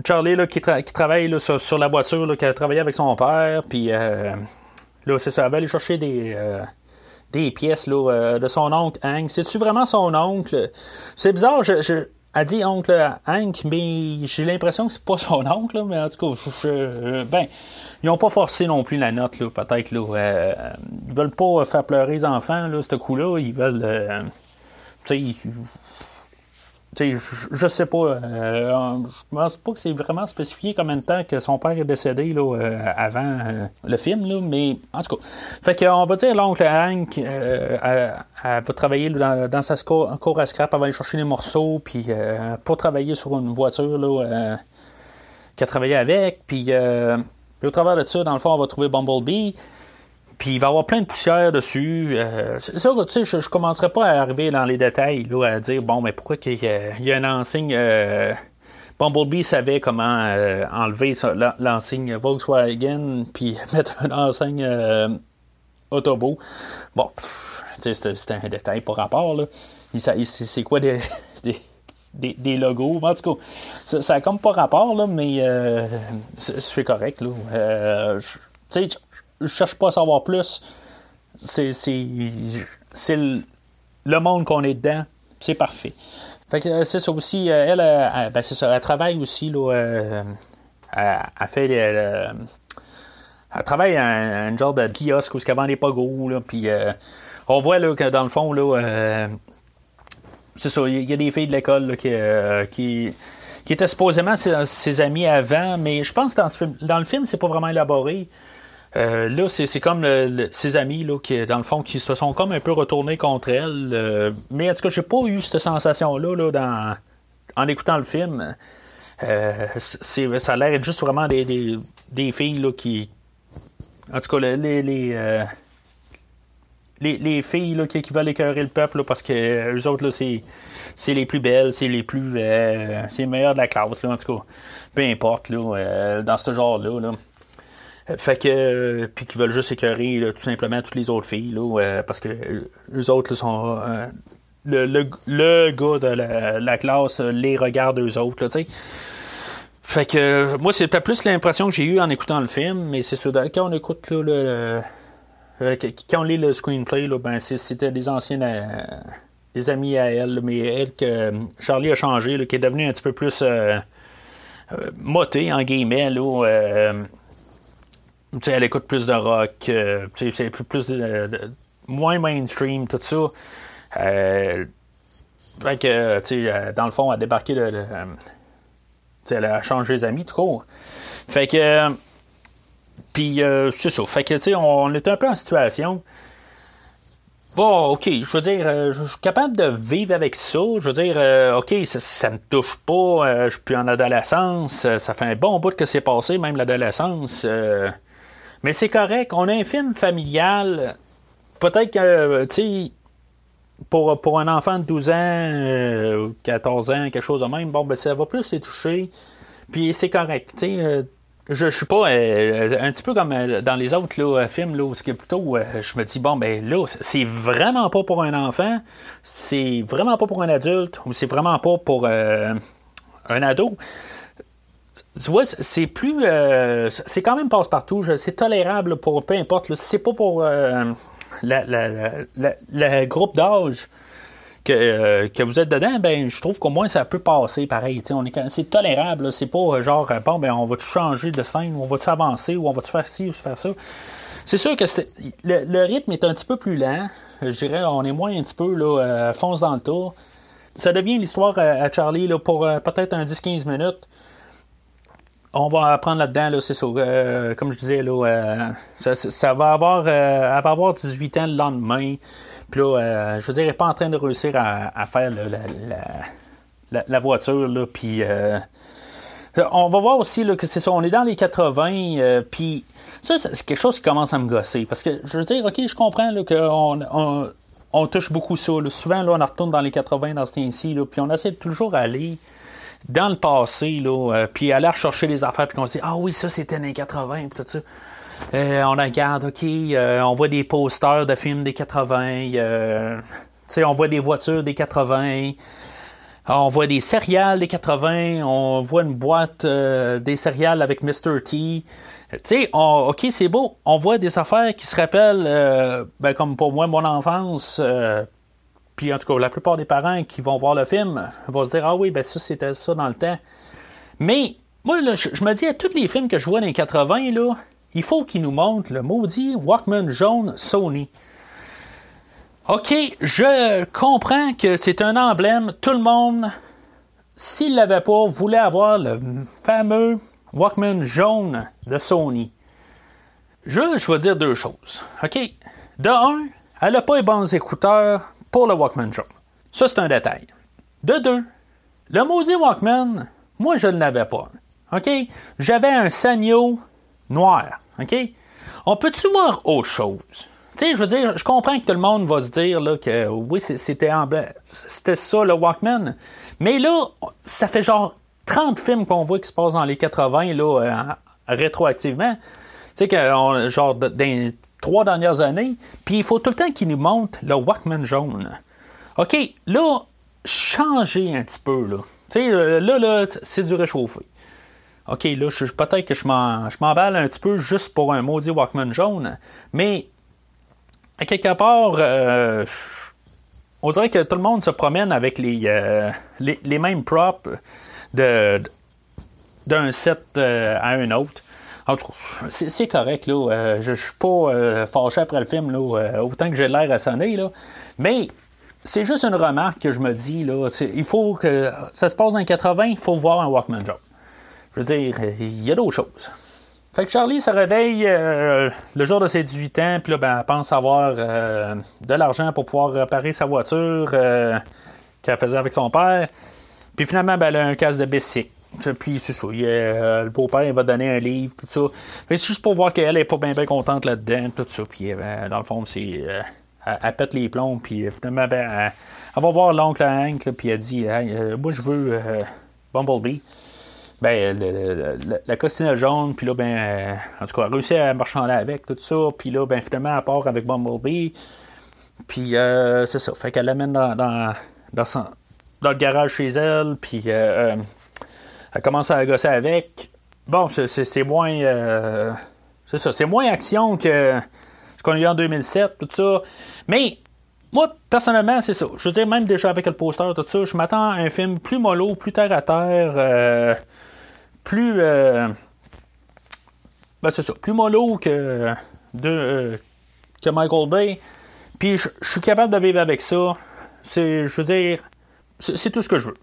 Charlie là, qui, travaille là, sur, la voiture, là, qui a travaillé avec son père, puis euh, là, c'est ça, elle va aller chercher des, euh, des pièces là, de son oncle Hank. C'est-tu vraiment son oncle? C'est bizarre, je, elle dit oncle Hank, mais j'ai l'impression que c'est pas son oncle, mais en tout cas, je, ben, ils n'ont pas forcé non plus la note, là, peut-être. Là, euh, ils veulent pas faire pleurer les enfants, là, ce coup-là. Ils veulent. Euh, je, je sais pas. Euh, je pense pas que c'est vraiment spécifié combien de temps que son père est décédé là, euh, avant euh, le film, là, mais en tout cas. Fait qu'on va dire l'oncle Hank, elle, va travailler dans, dans, sa cour à scrap, elle va aller chercher les morceaux, puis pour travailler sur une voiture là, qu'elle a travaillé avec, puis puis au travers de ça, dans le fond, on va trouver Bumblebee. Puis il va y avoir plein de poussière dessus. Euh, ça, tu sais, je, ne commencerai pas à arriver dans les détails, là, à dire, bon, mais pourquoi il y, a, a une enseigne. Euh, Bumblebee savait comment euh, enlever l'enseigne Volkswagen, puis mettre une enseigne euh, Autobo. Bon, tu sais, c'est un détail par rapport, là. C'est quoi des, des des, logos? En tout cas, ça, ça comme pas rapport, là, mais euh, c'est correct. Là. Euh, sais, je cherche pas à savoir plus. C'est le, le monde qu'on est dedans. C'est parfait. Fait que c'est ça aussi. Euh, elle, elle, ben c'est ça. Elle travaille aussi. Là, euh, elle, fait. elle travaille à un, un, genre de kiosque où elle vend des pogos. Là, puis on voit là, que dans le fond, là, c'est ça, il y a des filles de l'école euh, qui, qui, étaient supposément ses, amis avant, mais je pense que dans, ce film, dans le film, c'est pas vraiment élaboré. Euh, là, c'est comme ses amis là, qui, dans le fond, qui se sont comme un peu retournés contre elle. Euh, mais est-ce que j'ai pas eu cette sensation-là là, en écoutant le film? ça a l'air d'être juste vraiment des, filles là, qui. En tout cas, les, les, les, filles là, qui, veulent écœurer le peuple parce que euh, eux autres, là, c'est, les plus belles, c'est les plus. Euh, c'est les meilleures de la classe, là, en tout cas. Peu importe, là, euh, dans ce genre-là. Là. Fait que. puis qui veulent juste écœurer tout simplement toutes les autres filles, là, parce que eux autres sont. Le, le, le, gars de la, classe les regarde eux autres, tu sais. Fait que moi, c'était plus l'impression que j'ai eue en écoutant le film, mais c'est sûr, quand on écoute là, le, euh, quand on lit le screenplay, là, ben, c'était des anciens, euh, des amis à elle, mais elle que Charlie a changé, qui est devenu un petit peu plus moté, en guillemets. Là, elle écoute plus de rock, c'est plus, moins mainstream, tout ça. fait que, dans le fond, elle a débarqué de. elle a changé les amis, tout court. Fait que. Puis, c'est ça. Fait que, tu sais, on était un peu en situation. Bon, ok, je veux dire, euh, je suis capable de vivre avec ça. Je veux dire, euh, ok, ça, ne me touche pas. Euh, je suis plus en adolescence. ça fait un bon bout que c'est passé, même l'adolescence. Mais c'est correct. On a un film familial. Peut-être que, tu sais, pour, pour un enfant de 12 ans, 14 ans, quelque chose de même, bon, ben, ça va plus les toucher. Puis c'est correct. Tu sais, je, je suis pas euh, un petit peu comme euh, dans les autres films là, où plutôt euh, je me dis bon ben là c'est vraiment pas pour un enfant, c'est vraiment pas pour un adulte ou c'est vraiment pas pour un ado. Tu vois, c'est plus c'est quand même passe partout, c'est tolérable pour peu importe, c'est pas pour le groupe d'âge euh, que, vous êtes dedans, ben je trouve qu'au moins ça peut passer pareil. Est, c'est tolérable. C'est pas euh, genre euh, bon ben on va changer de scène, on va avancer, ou on va faire ci ou faire ça. C'est sûr que le, rythme est un petit peu plus lent. Je dirais, on est moins un petit peu là, fonce dans le tour. Ça devient l'histoire à, Charlie pour peut-être un 10-15 minutes. On va apprendre là-dedans, c'est ça. comme je disais, là, ça, va avoir, elle va avoir 18 ans le lendemain. Puis là, euh, je veux dire, elle pas en train de réussir à, faire la, voiture. Là, puis euh, on va voir aussi là, que c'est ça, on est dans les 80, euh, puis ça, c'est quelque chose qui commence à me gosser. Parce que je veux dire, ok, je comprends qu'on on, touche beaucoup ça. Souvent, là, on retourne dans les 80 dans ce temps-ci, puis on essaie de toujours aller dans le passé, là, puis aller rechercher les affaires, puis qu'on se dit, ah oui, ça c'était les 80, puis tout ça. Euh, on regarde, OK, euh, on voit des posters de films des 80, euh, on voit des voitures des 80, on voit des céréales des 80, on voit une boîte des céréales avec Mr. T. Tu sais, OK, c'est beau, on voit des affaires qui se rappellent, ben, comme pour moi, mon enfance. Puis en tout cas, la plupart des parents qui vont voir le film vont se dire Ah oui, ben ça, c'était ça dans le temps. Mais moi, je, je me dis à tous les films que je vois dans les 80, là, il faut qu'il nous montre le maudit Walkman jaune Sony. OK, je comprends que c'est un emblème. Tout le monde, s'il ne l'avait pas, voulait avoir le fameux Walkman jaune de Sony. Je, je vais dire deux choses. OK? De un, elle n'a pas les bons écouteurs pour le Walkman jaune. Ça, c'est un détail. De deux, le maudit Walkman, moi, je ne l'avais pas. OK? J'avais un Sanyo noir. OK? On peut-tu voir autre chose? Tu sais, je veux dire, je comprends que tout le monde va se dire là, que oui, c'était, c'était ça le Walkman. Mais là, ça fait genre 30 films qu'on voit qui se passent dans les 80 là, euh, rétroactivement. Tu sais, que, genre dans trois dernières années. Puis il faut tout le temps qu'ils nous montrent le Walkman jaune. OK, là, changer un petit peu. Là, tu sais, euh, là, là c'est du réchauffé. OK, là, peut-être que je m'emballe un petit peu juste pour un maudit Walkman jaune, mais à quelque part, euh, on dirait que tout le monde se promène avec les, euh, les, mêmes props de, d'un set euh, à un autre. En tout cas, c'est, correct, là. je, ne suis pas fâché après le film, là, autant que j'ai l'air à sonner, là. Mais c'est juste une remarque que je me dis, là. il faut que ça se passe dans les 80, il faut voir un Walkman jaune. Je veux dire, il y a d'autres choses. Fait que Charlie se réveille euh, le jour de ses 18 ans, puis là, ben, elle pense avoir euh, de l'argent pour pouvoir réparer sa voiture euh, qu'elle faisait avec son père. Puis finalement, ben, elle a un casse de bicycle. Puis c'est ça, le beau-père va donner un livre, tout ça. c'est juste pour voir qu'elle est pas bien contente là-dedans, tout ça. Puis ben, dans le fond, c'est. Elle, pète les plombs, puis finalement, ben, elle, va voir l'oncle Hank, puis elle dit Moi, je veux Bumblebee ben, la costume jaune, puis là, ben, euh, en tout cas, elle a réussi à marchander avec, tout ça, puis là, ben, finalement, elle part avec Bumblebee, puis euh, c'est ça, fait qu'elle l'amène dans, dans, le garage chez elle, puis euh, elle commence à gosser avec. Bon, c'est moins, c'est ça, c'est moins action que ce qu'on a eu en 2007, tout ça, mais moi, personnellement, c'est ça. Je veux dire, même déjà avec le poster, tout ça, je m'attends à un film plus mollo, plus terre à terre, euh, plus. Euh, ben, c'est ça, plus mollo que, de, euh, que Michael Bay. Puis je, je suis capable de vivre avec ça. C'est, je veux dire, c'est tout ce que je veux.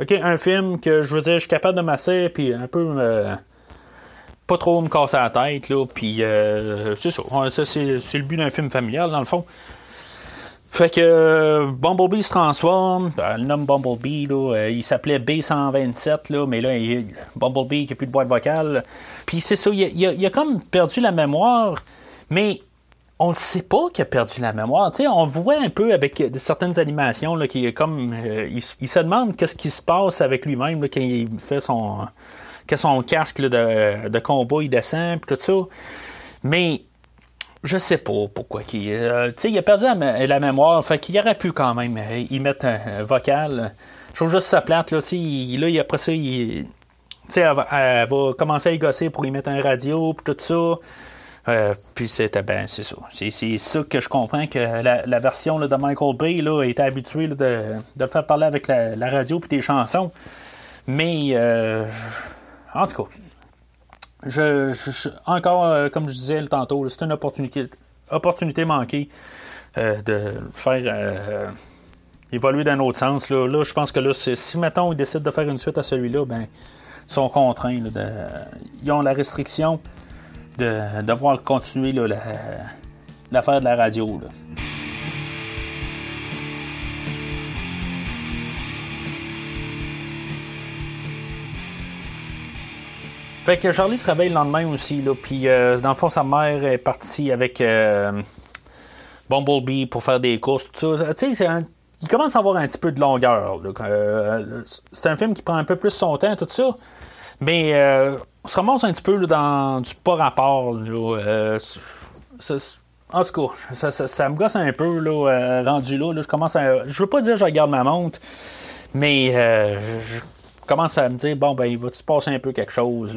OK, un film que je veux dire, je suis capable de masser, puis un peu. pas trop me casser la tête, là. Puis euh, c'est ça. Ça c'est, le but d'un film familial, dans le fond. Fait que Bumblebee se transforme, ben, le nom Bumblebee, là, euh, il s'appelait B127, là, mais là, il, Bumblebee qui n'a plus de boîte vocale. Puis c'est ça, il, il a comme perdu la mémoire, mais on ne sait pas qu'il a perdu la mémoire. Tu sais, on voit un peu avec certaines animations là, qui est comme. euh, il, se demande qu'est-ce qui se passe avec lui-même quand il fait son. son casque de, de combat il descend, tout ça. Mais je sais pas pourquoi. qu'il euh, il a perdu la, mé- la mémoire. Fait qu'il aurait pu quand même euh, y mettre un, vocal. Je trouve juste ça plate. Là, là, après ça, il, elle va commencer à y gosser pour y mettre un radio, puis tout ça. Euh, puis c'était ben, c'est ça. C'est, ça que je comprends que la, la version de Michael Bay là, était habituée de, de faire parler avec la, la radio puis des chansons. Mais euh, en tout cas, je, encore, euh, comme je disais tantôt, c'est une opportunité, opportunité manquée euh, de faire évoluer dans un autre sens. Là, Là, je pense que là, si maintenant ils décident de faire une suite à celui-là, ben, sont contraints. de, ils ont la restriction de continuer l'affaire de la radio. là. Fait que Charlie se réveille le lendemain aussi, là, puis euh, dans le fond, sa mère est partie avec euh, Bumblebee pour faire des courses, tout ça. Tu sais, il commence à avoir un petit peu de longueur. Euh, c'est un film qui prend un peu plus son temps, tout ça. Mais on se ramasse un petit peu dans du pas rapport. euh, en tout cas, ça, me gosse un peu là, euh, rendu là, Je commence à. Je veux pas dire que je regarde ma montre, mais euh, je commence à me dire bon ben il va se passer un peu quelque chose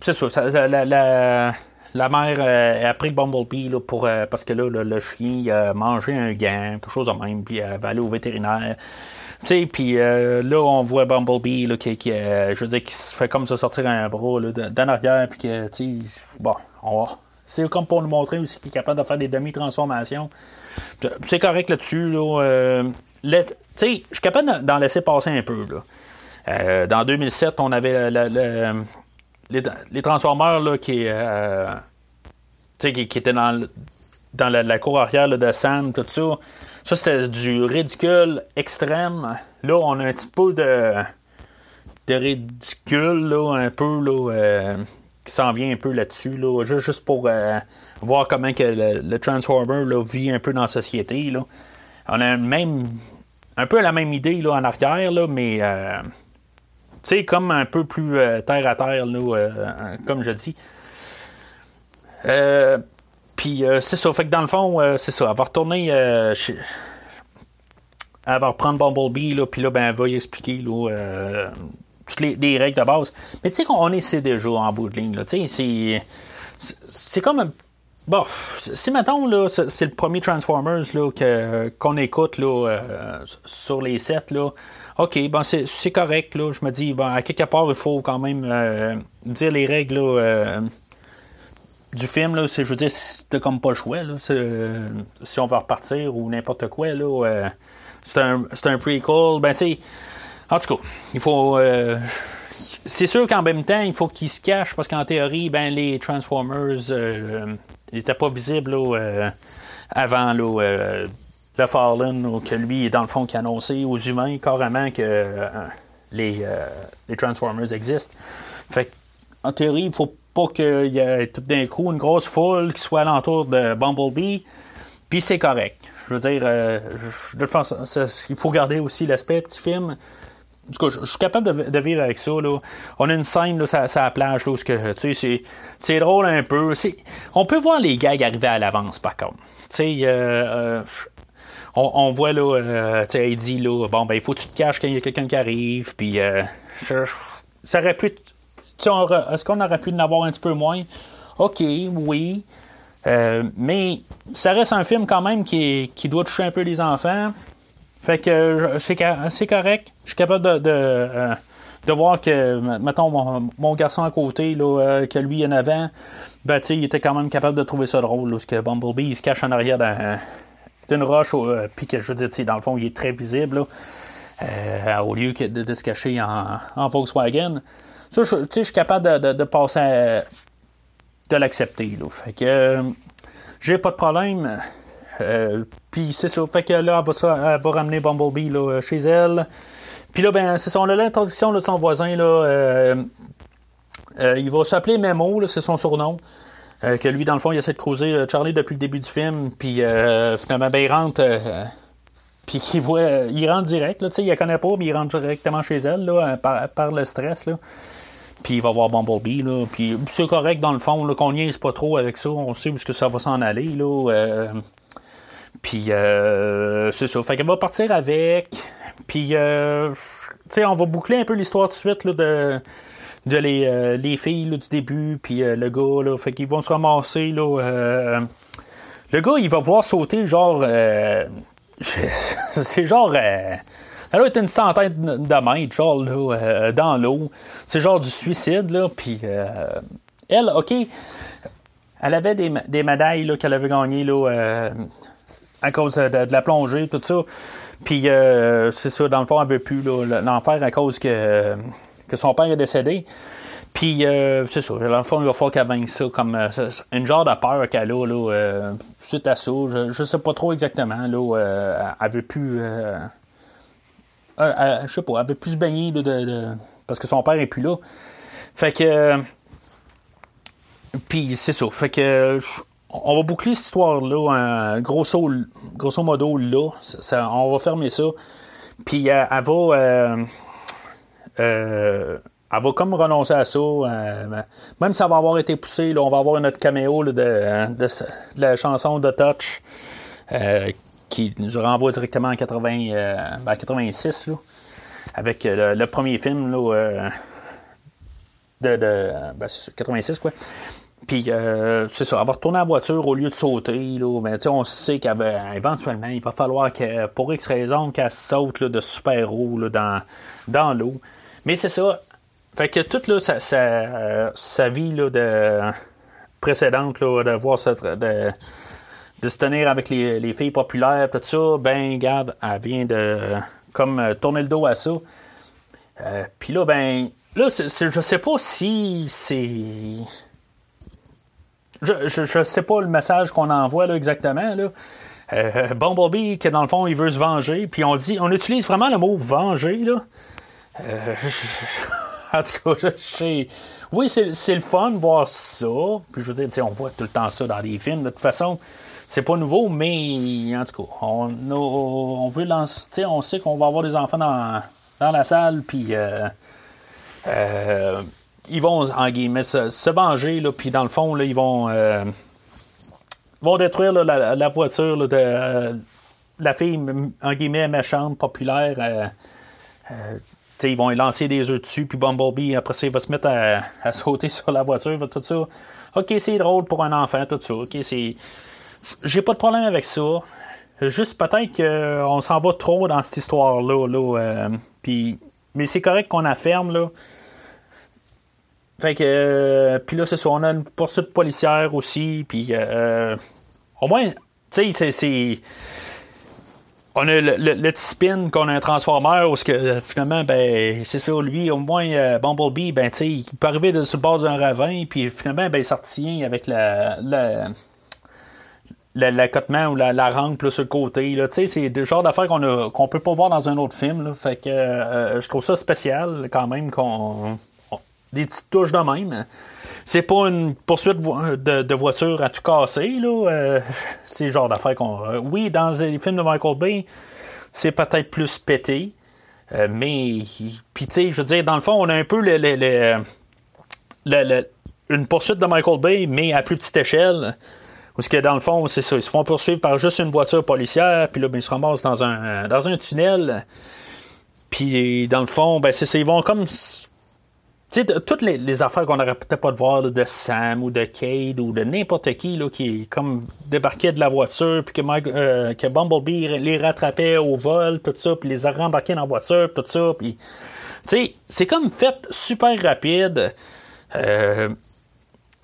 c'est ça, ça- la, mère a pris Bumblebee là, pour, parce que là, le, le chien a mangé un gant, quelque chose de même, puis elle va aller au vétérinaire. Puis euh, là, on voit Bumblebee là, qui, qui, euh, je veux dire, qui se fait comme ça sortir un bras d'en arrière, puis que, bon, on va. C'est comme pour nous montrer aussi qu'il est capable de faire des demi-transformations. C'est correct là-dessus. Là, euh, je suis capable d'en- laisser passer un peu. Là. Dans 2007, on avait le- le- les, les là, qui, qui, qui étaient dans, dans la, cour arrière de Sam, tout ça. Ça, c'était du ridicule extrême. Là, on a un petit peu de, de ridicule, là, un peu, là, euh, qui s'en vient un peu là-dessus, là, juste, pour euh, voir comment que le, Transformer là, vit un peu dans la société. Là. On a même, un peu la même idée là, en arrière, là, mais euh, sais, comme un peu plus euh, terre à terre, comme je dis. Euh, puis euh, c'est ça, fait que dans le fond, euh, c'est ça, elle va retourner euh, chez- Elle va reprendre Bumblebee, là, puis là, ben, elle va y expliquer là, euh, toutes les, les règles de base. Mais tu sais qu'on essaie déjà en bout de ligne, là, c'est. c'est- comme un. Bon, si mettons, là, c'est le premier Transformers là, que, qu'on écoute là, sur les sets, là. OK, bon, c'est, c'est correct, là. Je me dis, bon, à quelque part, il faut quand même dire les règles, là, du film, là, c'est, je veux dire, c'est comme pas le choix, là. Euh, si on va repartir ou n'importe quoi, là, euh, c'est, un, c'est un prequel, ben, tu en tout cas, il faut. euh, c'est sûr qu'en même temps, il faut qu'ils se cachent parce qu'en théorie, ben, les Transformers n'étaient pas visibles là, avant là, le Fallen, ou que lui, dans le fond, qui a annoncé aux humains carrément que les, les Transformers existent. Fait en théorie, il faut qu'il y ait tout d'un coup une grosse foule qui soit alentour de Bumblebee, puis c'est correct. Je veux dire, euh, façon, il faut garder aussi l'aspect petit film. En tout cas, je, suis capable de, vivre avec ça. Là. On a une scène là, sur, la plage là, où tu sais, c'est, drôle un peu. On peut voir les gags arriver à l'avance, par contre. Tu sais, euh, euh, on, voit là, tu sais, dit là, bon, ben, il faut que tu te caches quand il y a quelqu'un qui arrive. Puis, ça aurait pu. aurait- Est-ce qu'on aurait pu en avoir un petit peu moins? Ok, oui. Euh, mais ça reste un film quand même qui, qui doit toucher un peu les enfants. Fait que c'est correct. Je suis capable de, de, euh, voir que, mettons, mon, garçon à côté, là, euh, que lui en avant, ben, il était quand même capable de trouver ça drôle. parce que Bumblebee, il se cache en arrière d'une roche, puis que je veux dire, dans le fond, il est très visible, au lieu de, de, se cacher en Volkswagen. Ça, je, suis capable de, de, passer de l'accepter. Fait que euh, j'ai pas de problème. Euh, puis c'est ça. Fait que là, elle va, va ramener Bumblebee là, chez elle. Puis là, ben, c'est ça. L'introduction de son voisin. Là, euh, il va s'appeler Memo, c'est son surnom. que lui, dans le fond, il essaie de creuser Charlie depuis le début du film. Puis finalement, ben, il rentre. puis qu'il voit. il rentre direct. Là, il la connaît pas, mais il rentre directement chez elle là, par, par le stress. Là. Puis il va voir Bumblebee. Là. Puis c'est correct dans le fond, qu'on niaise pas trop avec ça. On sait où que ça va s'en aller. Là. Euh, puis euh, c'est ça. Fait qu'elle va partir avec. Puis euh, on va boucler un peu l'histoire de suite là, de, de les, les filles là, du début. Puis le gars. Là, fait qu'ils vont se ramasser. Là, le gars, il va voir sauter genre. c'est genre elle doit être une centaine de mètres, genre, là, euh, dans l'eau. C'est genre du suicide, là. Puis, euh, elle, OK, elle avait des, des médailles qu'elle avait gagnées, là, euh, à cause de, la plongée, tout ça. Puis, c'est ça, dans le fond, elle veut plus l'en faire à cause que, que son père est décédé. Puis, c'est ça, dans le fond, il va falloir qu'elle vainque ça comme une genre de peur qu'elle a, là, suite à ça. Je, je sais pas trop exactement, là, elle veut plus euh, je sais pas, elle avait plus baigné de, parce que son père est plus là. Fait que. Puis c'est ça. Fait que. On va boucler cette histoire-là, grosso, modo, là. on va fermer ça. Puis euh, elle, va. Euh, elle va comme renoncer à ça. même si ça va avoir été poussé, là, on va avoir notre caméo de, de, la chanson de Touch qui nous renvoie directement en 80, 86, euh, ben, avec euh, le, premier film là, euh, de, de ben, 86, quoi. Puis, c'est ça, elle va retourner la voiture au lieu de sauter. Là, ben, on sait qu'éventuellement, il va falloir que, pour X raison, qu'elle saute de super haut dans, dans l'eau. Mais c'est ça. Fait que toute là, sa, sa, vie là, de, précédente, là, de voir cette. De, de se tenir avec les, filles populaires, tout ça, ben, garde, elle vient de comme euh, tourner le dos à ça. Euh, Puis là, ben, là, je sais pas si c'est. Je, je, sais pas le message qu'on envoie là, exactement. Là. Euh, Bumblebee, que dans le fond, il veut se venger. Puis on dit, on utilise vraiment le mot venger. Là. Euh, en tout cas, je sais. Oui, c'est le fun de voir ça. Puis je veux dire, on voit tout le temps ça dans les films. De toute façon, c'est pas nouveau, mais en tout cas, on, on veut lancer, on sait qu'on va avoir des enfants dans, la salle, puis euh, euh, ils vont, en guillemets, se, venger, là, puis dans le fond, là, ils vont, euh, vont détruire la, voiture de la fille, en guillemets, méchante, populaire. ils vont lancer des œufs dessus, puis Bumblebee, après ça, il va se mettre à, à sauter sur la voiture, tout ça. Ok, c'est drôle pour un enfant, tout ça. Ok, c'est j'ai pas de problème avec ça. Juste peut-être qu'on s'en va trop dans cette histoire-là. Là, euh, mais c'est correct qu'on ferme là. Fait que. Euh, puis là, c'est ça. On a une poursuite policière aussi. Puis. Euh, au moins, tu sais, c'est. On a le, le, petit spin qu'on a un transformer où que, finalement, ben, c'est ça, lui, au moins, Bumblebee, ben, tu sais, il peut arriver de, sur le bord d'un ravin, puis finalement, ben, il sortit avec la l'accotement ou la, la rampe sur le côté. C'est des genres d'affaires qu'on ne peut pas voir dans un autre film. Là. Fait que euh, je trouve ça spécial quand même qu'on. Des petites touches de même. C'est pas une poursuite de, de voiture à tout casser. Là. Euh, c'est le genre d'affaires qu'on. Euh, oui, dans les films de Michael Bay, c'est peut-être plus pété. mais. Puis tu sais, je veux dire, dans le fond, on a un peu le, le, le, une poursuite de Michael Bay, mais à plus petite échelle. Parce que dans le fond, c'est ça. Ils se font poursuivre par juste une voiture policière, puis là, ben, ils se ramassent dans un, un tunnel. Puis dans le fond, ben, c'est ça. Ils vont comme tu sais, toutes les, affaires qu'on aurait peut-être pas de voir de Sam ou de Cade ou de n'importe qui là, qui comme de la voiture puis que, Mike- euh, que Bumblebee les rattrapait au vol, tout ça, puis les a rembarqués dans la voiture, tout ça, puis tu sais, c'est comme fait super rapide. Euh,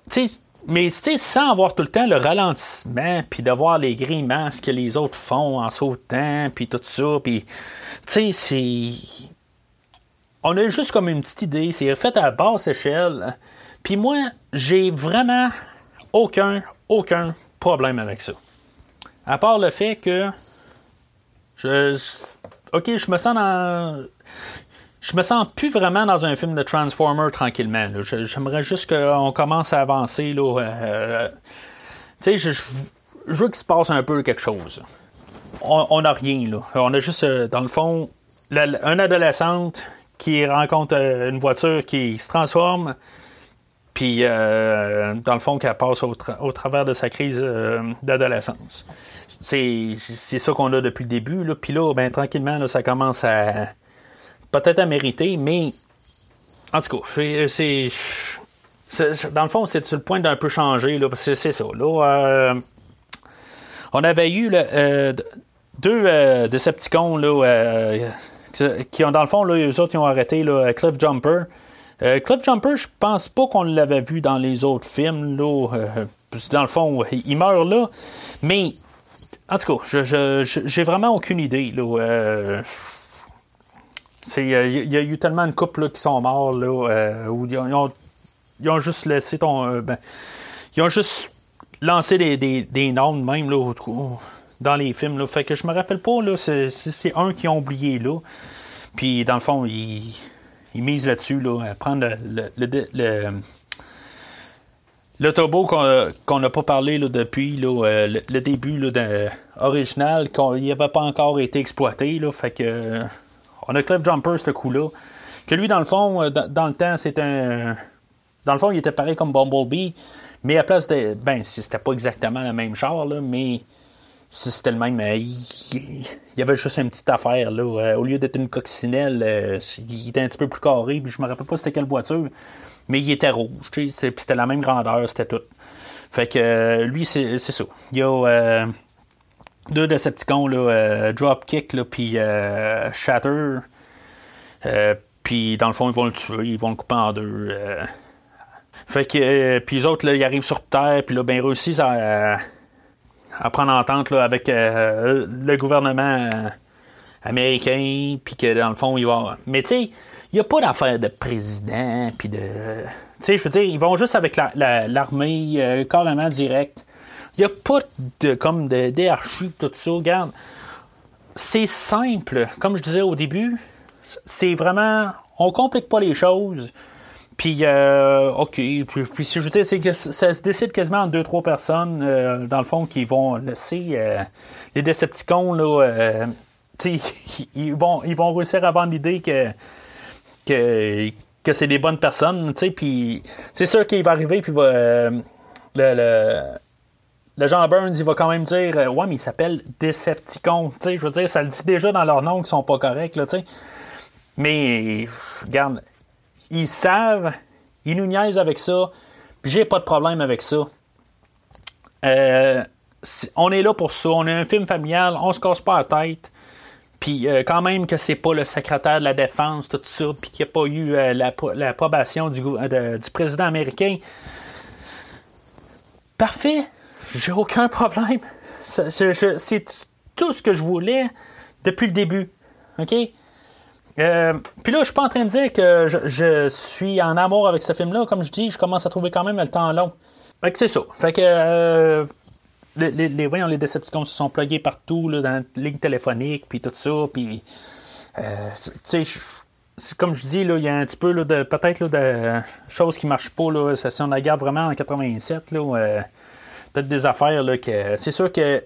tu sais, mais sans avoir tout le temps le ralentissement, puis de voir les grimaces que les autres font en sautant, puis tout ça, puis tu sais, c'est on a juste comme une petite idée, c'est fait à basse échelle. Puis moi, j'ai vraiment aucun, aucun problème avec ça. À part le fait que je, ok, je me sens dans, je me sens plus vraiment dans un film de Transformer tranquillement. J'aimerais juste qu'on commence à avancer là. euh, tu sais, je, veux qu'il se passe un peu quelque chose. On n'a rien là. On a juste, euh, dans le fond, la- la- un adolescente qui rencontre euh, une voiture qui se transforme, puis dans le fond, qu'elle passe au, tra- au travers de sa crise d'adolescence. C'est ça qu'on a depuis le début. Là. Puis là, ben, tranquillement, ça commence à peut-être à mériter, mais en tout cas, c'est- c'est. Dans le fond, c'est sur le point d'un peu changer. Là, parce que c'est ça. Là, euh, on avait eu le, euh, deux euh, Decepticons là, euh, qui- ont, dans le fond, là, eux autres, ils ont arrêté là, Cliff Jumper. Euh, Cliff Jumper, je pense pas qu'on l'avait vu dans les autres films. Là, euh, dans le fond, il meurt là. Mais, en tout cas, j'ai vraiment aucune idée. Là, euh, euh, il y a eu tellement de couples qui sont morts là, euh, où ils ont, ont- juste laissé ton. euh, ben, ils ont juste lancé des, des, noms même là, dans les films. Là. Fait que je me rappelle pas, là, c'est, un qui ont oublié là. Puis dans le fond, ils, ils misent là-dessus, là, à prendre le, le, le, le- turbo qu'on n'a pas parlé là, depuis là, euh, le, début là, original, qu'il n'avait pas encore été exploité. Là, fait que euh, on a Cliff Jumper, ce coup-là. Que lui, dans le fond, euh, dans, le temps, c'est un. Dans le fond, il était pareil comme Bumblebee, mais à place de. Ben, c'était pas exactement le même char, là, mais c'était le même. euh, il, y avait juste une petite affaire, là. euh, au lieu d'être une coccinelle, il était un petit peu plus carré, puis je me rappelle pas c'était quelle voiture, mais il était rouge, tu sais, c'était- la même grandeur, c'était tout. Fait que lui, c'est ça. Il y a. deux Decepticons, là, euh, Dropkick, là, puis euh, Shatter. Euh, puis dans le fond, ils vont le tuer, ils vont le couper en deux. euh. Fait que, puis les autres, là, ils arrivent sur Terre, puis là, ben, ils réussissent à, à prendre entente là, avec le gouvernement américain, puis que dans le fond, ils vont. Mais tu sais, il n'y a pas d'affaire de président, puis de. Tu sais, je veux dire, ils vont juste avec la- la- l'armée, euh, carrément direct. Il n'y a pas de comme de DRH, tout ça. Regarde, c'est simple. Comme je disais au début, c'est vraiment. On complique pas les choses. Puis, euh, OK. Puis, puis si je dire, c'est que ça se décide quasiment en deux, trois personnes, euh, dans le fond, qui vont laisser euh, les Decepticons, là. euh, tu sais, ils vont, ils vont réussir à vendre l'idée que, que, que c'est des bonnes personnes, tu sais. Puis, c'est sûr qu'il va arriver, puis va. le, le Jean Burns, il va quand même dire euh, Ouais, mais il s'appelle Decepticon. Je veux dire, ça le dit déjà dans leur nom qu'ils sont pas corrects, là, tu sais. Mais, regarde, ils savent, ils nous niaisent avec ça, puis j'ai pas de problème avec ça. Euh, on est là pour ça, on est un film familial, on se casse pas la tête. Puis euh, quand même que c'est pas le secrétaire de la défense, tout ça, puis qu'il n'y a pas eu euh, du président américain. Parfait, j'ai aucun problème. C'est- tout ce que je voulais depuis le début. OK? Euh, puis là, je suis pas en train de dire que je, suis en amour avec ce film-là. Comme je dis, je commence à trouver quand même le temps long. Fait que c'est ça. Fait que euh, les, les, les- voyons, les Decepticons se sont plugués partout, là, dans la ligne téléphonique, puis tout ça. Puis, euh, tu sais, comme je dis, il y a un petit peu de peut-être de choses qui marchent pas. Là, si on la regarde vraiment en 87, là, peut-être des affaires là, que. C'est sûr que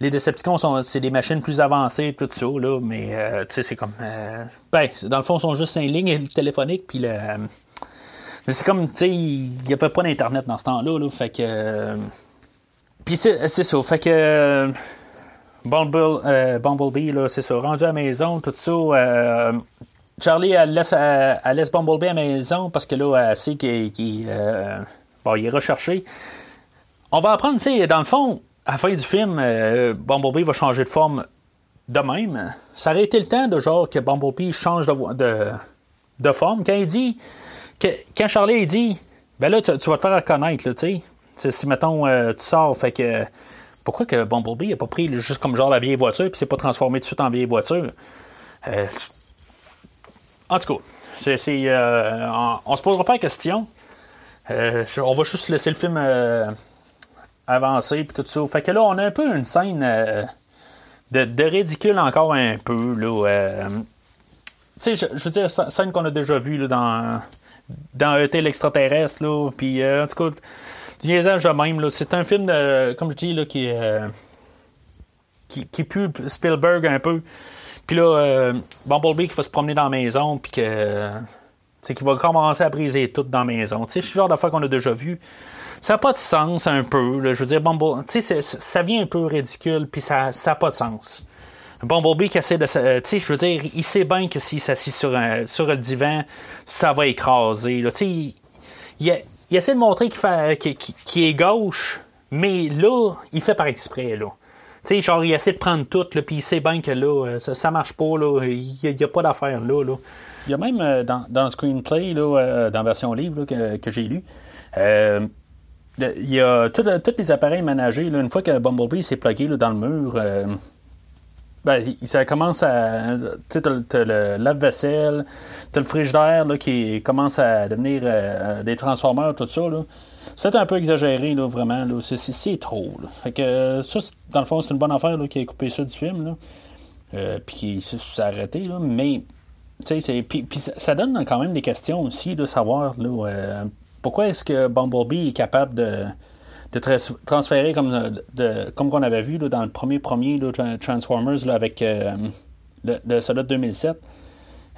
les Decepticons sont c'est des machines plus avancées tout ça là mais euh, c'est comme euh, ben dans le fond ils sont juste une ligne téléphonique puis le mais c'est comme tu sais il n'y avait pas d'internet dans ce temps-là là, fait que puis c'est ça fait que Bumble, euh, Bumblebee là c'est ça rendu à la maison tout ça Charlie, elle laisse, elle, laisse Bumblebee à la maison parce que là, elle sait qu'il bon, il est recherché. On va apprendre, tu sais, dans le fond, à la fin du film, euh, Bumblebee va changer de forme de même. Ça aurait été le temps de genre que Bumblebee change de, de, de forme. Quand il dit, que, quand Charlie il dit, ben là, tu, vas te faire reconnaître, tu sais. Si, mettons, euh, tu sors, fait que. Pourquoi que Bumblebee n'a pas pris juste comme genre la vieille voiture puis s'est pas transformé tout de suite en vieille voiture? Euh, en tout cas, c'est, euh, on, on se posera pas la question. Euh, on va juste laisser le film avancer puis tout ça. Fait que là, on a un peu une scène euh, de, ridicule encore un peu. Là, euh, tu sais, je, veux dire, sc- scène qu'on a déjà vue là, dans, dans ET l'extraterrestre. Là, puis, euh, en tout cas, du niaisage de même. Là, c'est un film, de, comme je dis, là, qui qui, qui pue Spielberg un peu. Puis là, euh, Bumblebee qui va se promener dans la maison, puis que. euh, qui va commencer à briser tout dans la maison. Tu sais, c'est le genre d'affaire qu'on a déjà vu. Ça n'a pas de sens un peu. là. Je veux dire, Bumblebee. Tu sais, ça vient un peu ridicule, puis ça n'a pas de sens. Bumblebee qui essaie de. euh, tu sais, je veux dire, il sait bien que s'il s'assit sur, un- sur le divan, ça va écraser. Tu sais, il, il, essaie de montrer qu'il fait- qu'il- qu'il- est gauche, mais là, il fait par exprès. là. Tu sais, genre, il essaie de prendre tout, puis il sait bien que là, euh, ça, ça marche pas, là. Il n'y a, pas d'affaire là, là. Il y a même euh, dans, dans le screenplay, là, euh, dans la version livre là, que, que j'ai lu, euh, il y a tout- tous les appareils ménagers. là, une fois que Bumblebee s'est plugué là, dans le mur, euh, ben, ça commence à. Tu sais, t'as le- lave-vaisselle, t'as le frigidaire là, qui commence à devenir euh, des transformeurs, tout ça. C'est un peu exagéré, là, vraiment. C'est, trop. Fait que euh, ça, dans le fond, c'est une bonne affaire qui a coupé ça du film. Là. Euh, puis qui s'est arrêté. Là. Mais, puis, ça, ça donne quand même des questions aussi de savoir là, euh, pourquoi est-ce que Bumblebee est capable de de transférer comme, de, comme qu'on avait vu là, dans le premier premier Transformers là, avec euh, le, le soldat de 2007.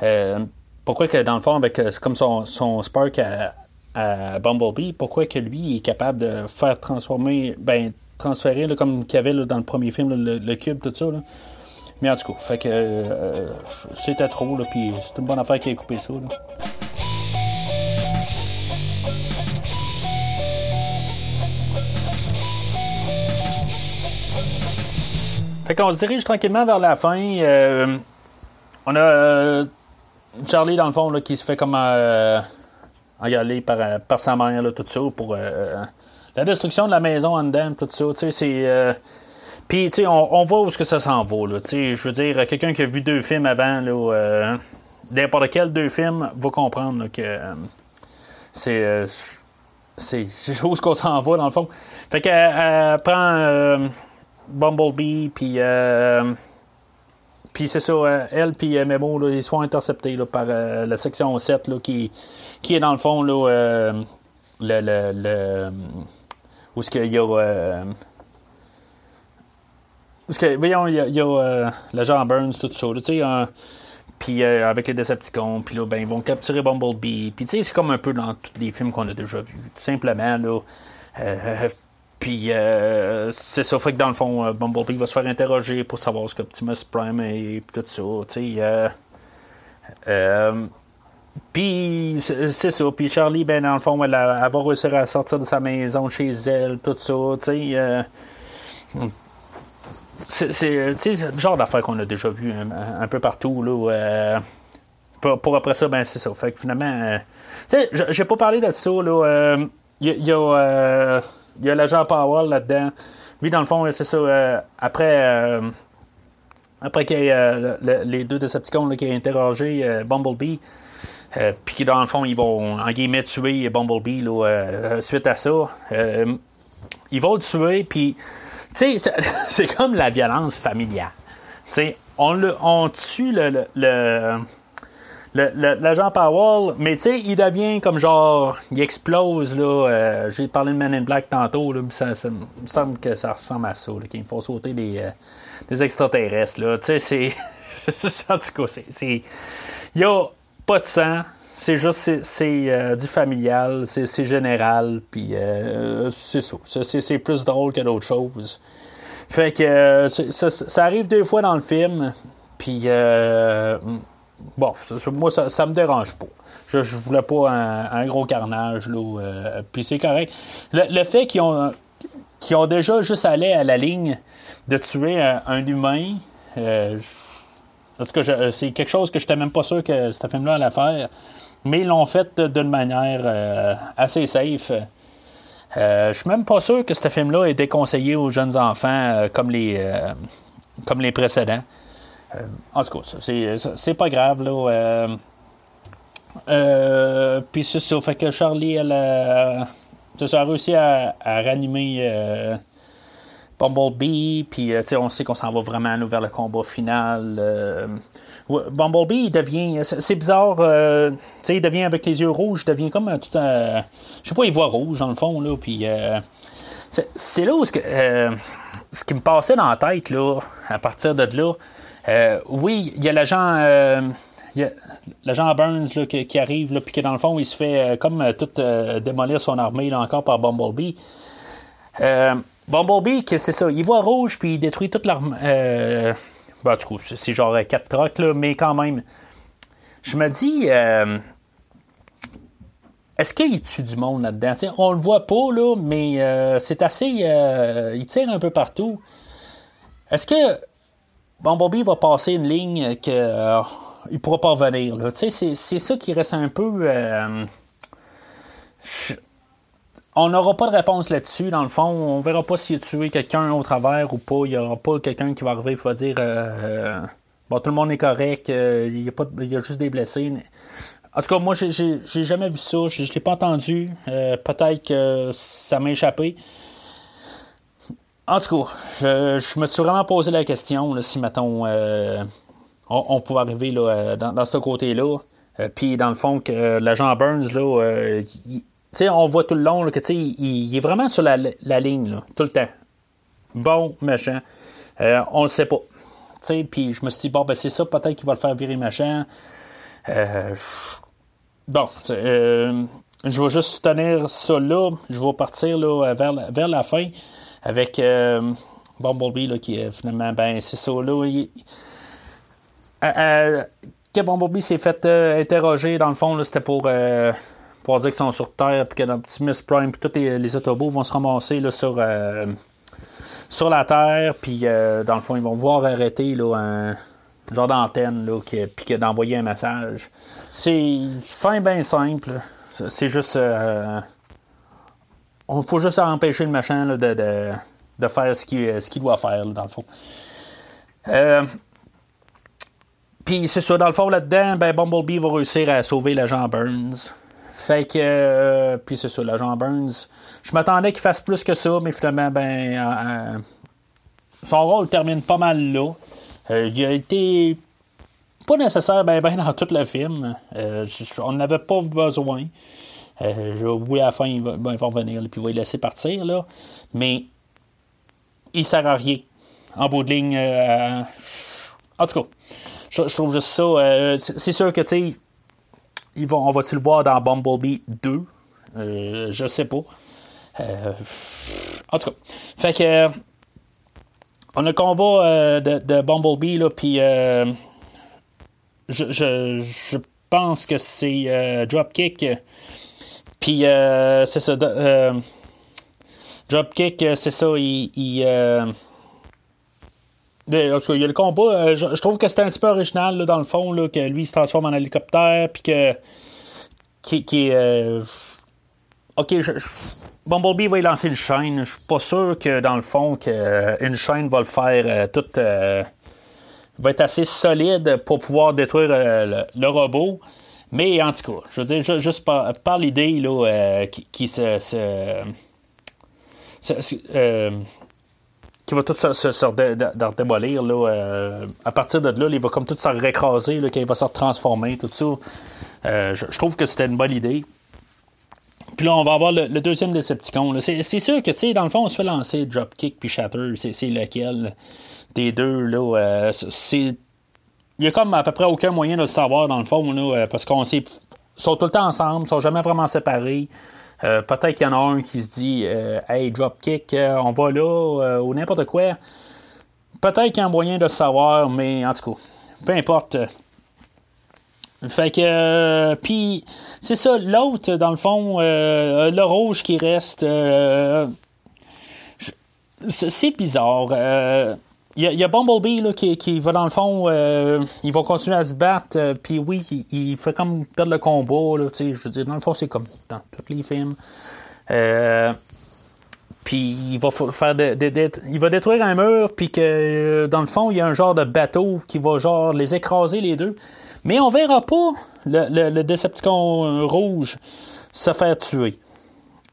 Euh, pourquoi que dans le fond, avec euh, comme son, son Spark à, à Bumblebee, pourquoi que lui est capable de faire transformer, ben transférer là, comme qu'il y avait là, dans le premier film, le, cube, tout ça. Mais en tout cas, fait que c'était trop, puis c'est une bonne affaire qu'il ait coupé ça. Fait qu'on se dirige tranquillement vers la fin. Euh, on a euh, Charlie, dans le fond, là, qui se fait comme euh, engueuler par, euh, par sa mère, là, tout ça, pour la destruction de la maison en dedans, tout ça. Tu sais, puis, tu sais, on, voit où est-ce que ça s'en va, là. Tu je veux dire, quelqu'un qui a vu deux films avant, là, n'importe quel deux films, va comprendre que c'est. c'est où est-ce qu'on s'en va, dans le fond. Fait qu'elle elle prend. Bumblebee, puis euh, puis c'est ça, elle euh, Memo, là, ils sont interceptés par euh, la section 7, là, qui, qui est dans le fond, là, le, le, le- où est-ce qu'il y a, où que, voyons, il y a, il y euh, l'agent Burns, tout ça, tu sais, euh, puis avec les Decepticons, puis là, ben, ils vont capturer Bumblebee, puis tu sais, c'est comme un peu dans tous les films qu'on a déjà vus, tout simplement, là, puis euh, c'est ça, fait que dans le fond, euh, Bumblebee va se faire interroger pour savoir ce qu'Optimus Prime est, puis tout ça, tu sais. Euh, euh, puis c'est ça, puis Charlie, ben dans le fond, elle, va réussir à sortir de sa maison chez elle, tout ça, tu sais. euh, c'est le genre d'affaires qu'on a déjà vu un, peu partout, là. pour, après ça, ben c'est ça. Fait que finalement, tu sais, j'ai pas parlé de ça, là. Il y, y a, il y a l'agent Powell là-dedans. Lui, dans le fond, c'est ça. euh, après, euh, après qu'il y euh, le- le- les deux Decepticons là, qui aient interrogé Bumblebee, puis qui, dans le fond, ils vont, en guillemets, tuer Bumblebee là, suite à ça. Ils vont le tuer, puis, tu sais, c'est- comme la violence familiale. Tu sais, on, on tue le- l'agent Powell, mais tu sais, il devient comme genre, il explose, là. euh, J'ai parlé de Man in Black tantôt, là, ça, ça me semble que ça ressemble à ça, qu'il faut sauter des, euh, des extraterrestres, là. Tu sais, c'est. en tout cas, c'est-. Il n'y a pas de sang, c'est juste, c'est, euh, du familial, c'est, général, puis c'est ça. C'est, plus drôle que d'autres choses. Fait que ça, ça arrive deux fois dans le film, puis. Euh, bon, moi, ça, ça me dérange pas. Je, je voulais pas un, gros carnage, là. puis c'est correct. Le, fait qu'ils ont, qu'ils ont déjà juste allé à la ligne de tuer un, humain, en tout cas, c'est quelque chose que je n'étais même pas sûr que ce film-là allait faire. Mais ils l'ont fait d'une manière assez safe. Euh, je suis même pas sûr que ce film-là est déconseillé aux jeunes enfants euh, comme, les, euh, comme les précédents. En tout cas, c'est pas grave. là. Puis c'est ça, fait que Charlie, elle, a réussi à, à ranimer Bumblebee, puis on sait qu'on s'en va vraiment vers le combat final. Bumblebee, il devient. C'est bizarre. Euh, il devient avec les yeux rouges, il devient comme tout un. Je sais pas, il voit rouge dans le fond, là. Puis. Euh, c'est là où ce, que, euh, ce qui me passait dans la tête, là, à partir de là. Oui, il y a l'agent. l'agent Burns là, qui, arrive, là, puis que dans le fond, il se fait comme tout démolir son armée là, encore par Bumblebee. Bumblebee, c'est ça, il voit rouge, puis il détruit toute l'armée bah, du coup, c'est genre quatre trocs, là, mais quand même. Je me dis. Euh, est-ce qu'il tue du monde là-dedans? on le voit pas, là, mais euh, c'est assez. Euh, il tire un peu partout. Est-ce que Bumblebee va passer une ligne que il pourra pas revenir? C'est, c'est ça qui reste un peu on n'aura pas de réponse là-dessus, dans le fond. On verra pas s'il a tué quelqu'un au travers ou pas. Il n'y aura pas quelqu'un qui va arriver et va dire euh, euh, Bon, tout le monde est correct, euh, il, y a pas, il, y a juste des blessés. En tout cas, moi, j'ai jamais vu ça. Je ne l'ai pas entendu. Peut-être que ça m'a échappé. En tout cas, je, me suis vraiment posé la question si, mettons, on, pouvait arriver là, dans, ce côté-là. Puis, dans le fond, que l'agent Burns, là, on voit tout le long que il, est vraiment sur la, ligne, tout le temps. Bon, méchant. Euh, on le sait pas. Puis je me suis dit, bon, ben c'est ça, peut-être qu'il va le faire virer. Euh, bon, euh, je vais juste tenir ça là. Je vais partir là, vers, vers la fin avec Bumblebee là, qui est finalement, ben c'est ça là. que Bumblebee s'est fait interroger, dans le fond, c'était pour pour dire qu'ils sont sur Terre, puis que Optimus Prime, puis tous les, les, autobots vont se ramasser là, sur, euh, sur la Terre, puis euh, dans le fond, ils vont voir arrêter là, un genre d'antenne, puis d'envoyer un message. C'est fin bien simple. C'est juste. Euh, il faut juste empêcher le machin de, de, de, faire ce qu'il doit faire, dans le fond. Puis c'est ça, dans le fond, là-dedans, ben, Bumblebee va réussir à sauver l'agent Burns. Fait que, euh, puis c'est ça, l'agent Burns. Je m'attendais qu'il fasse plus que ça, mais finalement, ben, euh, euh, son rôle termine pas mal là. il a été pas nécessaire ben, ben dans tout le film. on n'avait pas besoin. Oui, à la fin, il va, ben, revenir, puis il va le laisser partir, là. Mais il sert à rien. En bout de ligne, en tout cas, je, je trouve juste ça. c'est sûr que, tu sais, on va-tu le voir dans Bumblebee 2 euh, Je sais pas. Euh, en tout cas. Fait que. On a le combat euh, de, Bumblebee, là, puis. Je, pense que c'est Dropkick. Puis, c'est ça. Dropkick, c'est ça. il en tout cas, il y a le combat. Euh, je, trouve que c'était un petit peu original, dans le fond, que lui, il se transforme en hélicoptère, puis que. Qui, euh, ok, je, Bumblebee va y lancer une chaîne. Je suis pas sûr que, dans le fond, que, euh, une chaîne va le faire tout. va être assez solide pour pouvoir détruire le, robot. Mais en tout cas, je veux dire, juste par, l'idée là, se. se, qui va tout se, se, démolir. Là, euh, à partir de là, il va comme tout se récraser, là, qu'il va se transformer, tout ça. Euh, je, trouve que c'était une bonne idée. Puis là, on va avoir le, deuxième Decepticon. C'est, sûr que, tu sais, dans le fond, on se fait lancer Dropkick puis Shatter. C'est, lequel des deux, là. Euh, c'est... Il y a comme à peu près aucun moyen de le savoir, dans le fond, là, parce qu'on sait... Sont tout le temps ensemble, ils sont jamais vraiment séparés. Euh, peut-être qu'il y en a un qui se dit euh, Hey, dropkick, euh, on va là, ou n'importe quoi. Peut-être qu'il y a un moyen de savoir, mais en tout cas, peu importe. Fait que. euh, puis, c'est ça, l'autre, dans le fond, euh, le rouge qui reste. euh, c'est bizarre. Il y, a- Bumblebee là, qui, qui va dans le fond, euh, il va continuer à se battre, euh, puis oui, il, fait comme perdre le combat, là, je veux dire, dans le fond, c'est comme dans tous les films. Euh, puis il va fa- faire de- il va détruire un mur, puis que euh, dans le fond, il y a un genre de bateau qui va genre les écraser les deux. Mais on verra pas le, le, le Decepticon rouge se faire tuer.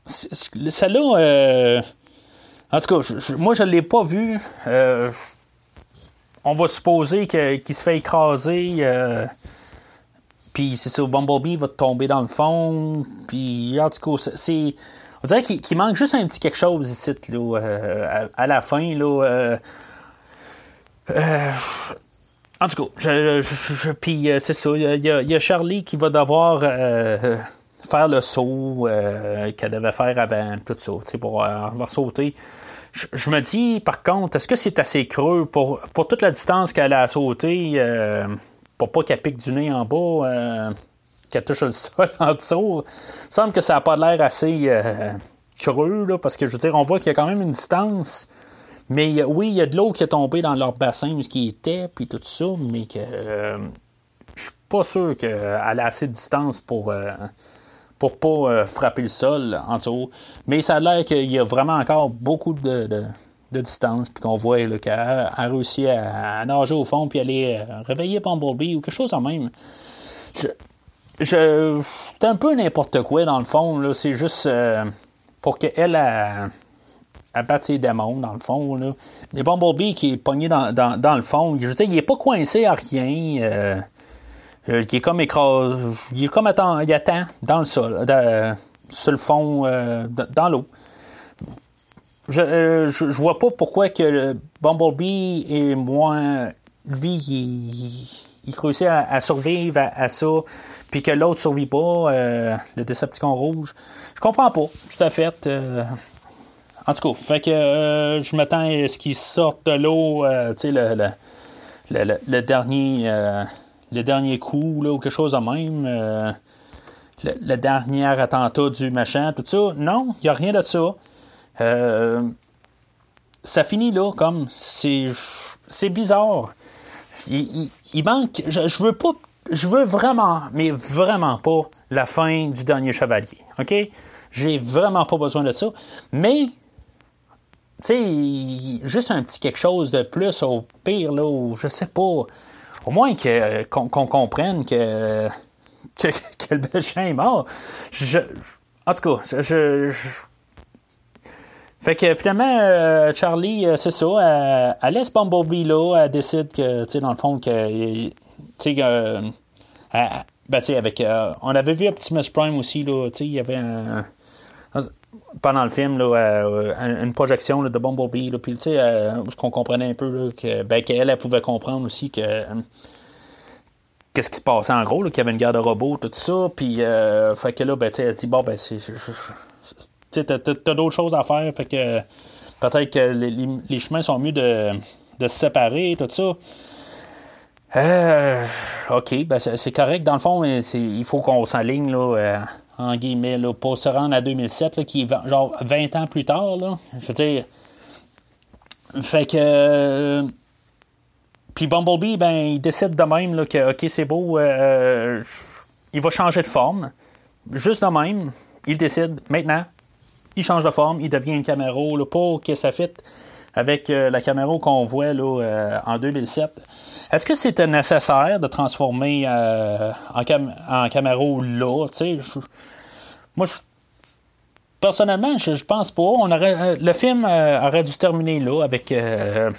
Celle-là, en tout cas, moi je l'ai pas vu. Euh, on va supposer qu'il se fait écraser. euh, puis c'est ça, Bumblebee va tomber dans le fond. Puis en tout cas, c'est-. On dirait qu'il manque juste un petit quelque chose ici, là, euh, à, la fin. Là, en tout cas, je, puis c'est ça, il y, y a- Charlie qui va devoir faire le saut qu'elle devait faire avant, tout ça, pour avoir sauté. Je, me dis, par contre, est-ce que c'est assez creux pour, pour toute la distance qu'elle a sauté, euh, pour pas qu'elle pique du nez en bas, euh, qu'elle touche le sol en dessous? Il semble que ça n'a pas l'air assez euh, creux, là, parce que je veux dire, on voit qu'il y a quand même une distance. Mais oui, il y a de l'eau qui est tombée dans leur bassin ce qui était, puis tout ça, mais que je suis pas sûr qu'elle a assez de distance pour, pour pas euh, frapper le sol en dessous. Mais ça a l'air qu'il y a vraiment encore beaucoup de, distance, puis qu'on voit qu'elle a réussi à, nager au fond, puis aller euh, réveiller Bumblebee ou quelque chose en même. Je, je, c'est un peu n'importe quoi dans le fond, c'est juste euh, pour qu'elle a à battre ses démons, dans le fond. Là. Les Bumblebee qui est pogné dans, le fond, je veux dire, il est pas coincé à rien. Euh, euh, est comme écrasé. Il est comme attend, il attend dans le sol, dans- sur le fond, euh, dans l'eau. Je, euh, je, vois pas pourquoi que le Bumblebee est moins. Lui, il, il réussit à, survivre à, ça, puis que l'autre survit pas, euh, le Decepticon rouge. Je comprends pas, tout à fait. euh, en tout cas, fait que euh, je m'attends à ce qu'ils sortent de l'eau, euh, tu sais, le, le, dernier, euh, le dernier coup, là, ou quelque chose de même. euh, le, dernier attentat du machin, tout ça. Non, il n'y a rien de ça. Euh, ça finit là, comme. C'est, bizarre. Il, manque. Je, veux pas. Je veux vraiment, mais vraiment pas la fin du dernier chevalier. OK? J'ai vraiment pas besoin de ça. Mais tu sais, juste un petit quelque chose de plus au pire, là, ou je sais pas. Au moins que, qu'on, qu'on comprenne que, que, que le méchant est mort. En tout cas, je. je- fait que finalement, euh, Charlie, euh, c'est ça, elle, laisse Bumblebee là, elle décide que, tu sais, dans le fond, que. Tu sais, euh, ben, avec. euh, on avait vu Optimus Prime aussi, là, tu sais, il y avait un pendant le film là, euh, une projection de Bumblebee là, puis tu sais euh, qu'on comprenait un peu ben, qu'elle elle pouvait comprendre aussi que euh, qu'est-ce qui se passait en gros qu'il y avait une guerre de robots tout ça. Puis fait que là ben elle dit bon ben c'est t'as, d'autres choses à faire. Fait que peut-être que les, chemins sont mieux de, de se séparer tout ça. Euh, ok, ben c'est, correct. Dans le fond, mais il faut qu'on s'aligne, là, en guillemets, pour se rendre à 2007, là, qui est genre 20 ans plus tard. Là. Je veux dire. Fait que. euh, puis Bumblebee, ben, il décide de même là, que, ok, c'est beau, euh, il va changer de forme. Juste de même, il décide, maintenant, il change de forme, il devient une Camaro, là, pour que ça fitte avec euh, la Camaro qu'on voit là, euh, en 2007. Est-ce que c'était nécessaire de transformer euh, en, cam- en Camaro là? je- moi, personnellement, je, pense pas. On euh, le film euh, aurait dû terminer là avec euh,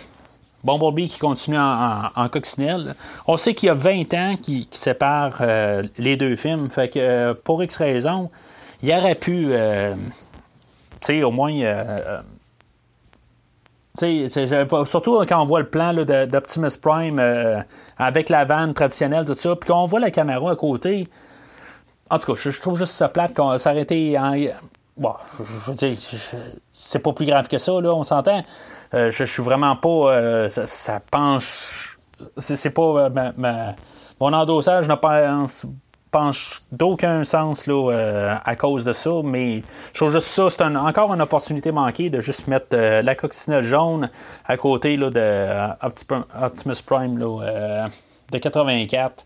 Bumblebee qui continue en, coccinelle. On sait qu'il y a 20 ans qui, séparent euh, les deux films. Fait pour X raison, il aurait pu, tu sais, au moins. surtout quand on voit le plan d'Optimus Prime avec la vanne traditionnelle, tout ça, puis qu'on voit la caméra à côté. En tout cas, je, trouve juste ça plate qu'on s'arrêter en. Bon, je, veux dire, c'est pas plus grave que ça, là, on s'entend. Euh, je, suis vraiment pas. euh, ça, penche. C'est pas euh, mon endossage ne pense d'aucun sens là, à cause de ça, mais je trouve juste ça, c'est encore une opportunité manquée de juste mettre la coccinelle jaune à côté là, de Opti- Optimus Prime là, de 84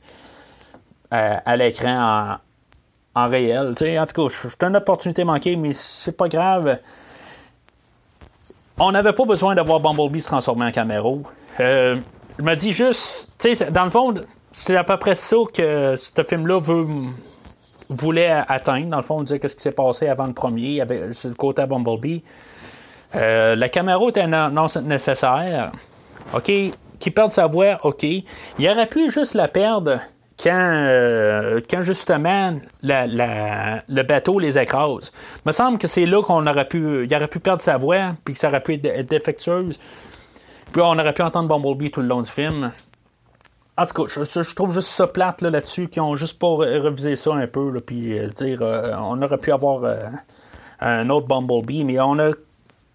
euh, à l'écran en, réel. Tu sais, en tout cas, c'est une opportunité manquée, mais c'est pas grave. On n'avait pas besoin d'avoir Bumblebee se transformer en Camaro. Euh, je me dis juste, dans le fond, c'est à peu près ça que ce film-là veut, voulait atteindre. Dans le fond, on disait qu'est-ce qui s'est passé avant le premier, avec le côté à Bumblebee. Euh, la Camaro était non nécessaire. OK. Qui perd sa voix, OK. Il aurait pu juste la perdre quand, euh, quand justement le bateau les écrase. Il me semble que c'est là qu'on aurait pu. Il aurait pu perdre sa voix, puis que ça aurait pu être, défectueuse. Puis on aurait pu entendre Bumblebee tout le long du film. En tout cas, je, trouve juste ça plate là, là-dessus, qu'ils ont juste pas re- révisé ça un peu, là, puis euh, se dire, euh, on aurait pu avoir euh, un autre Bumblebee, mais on a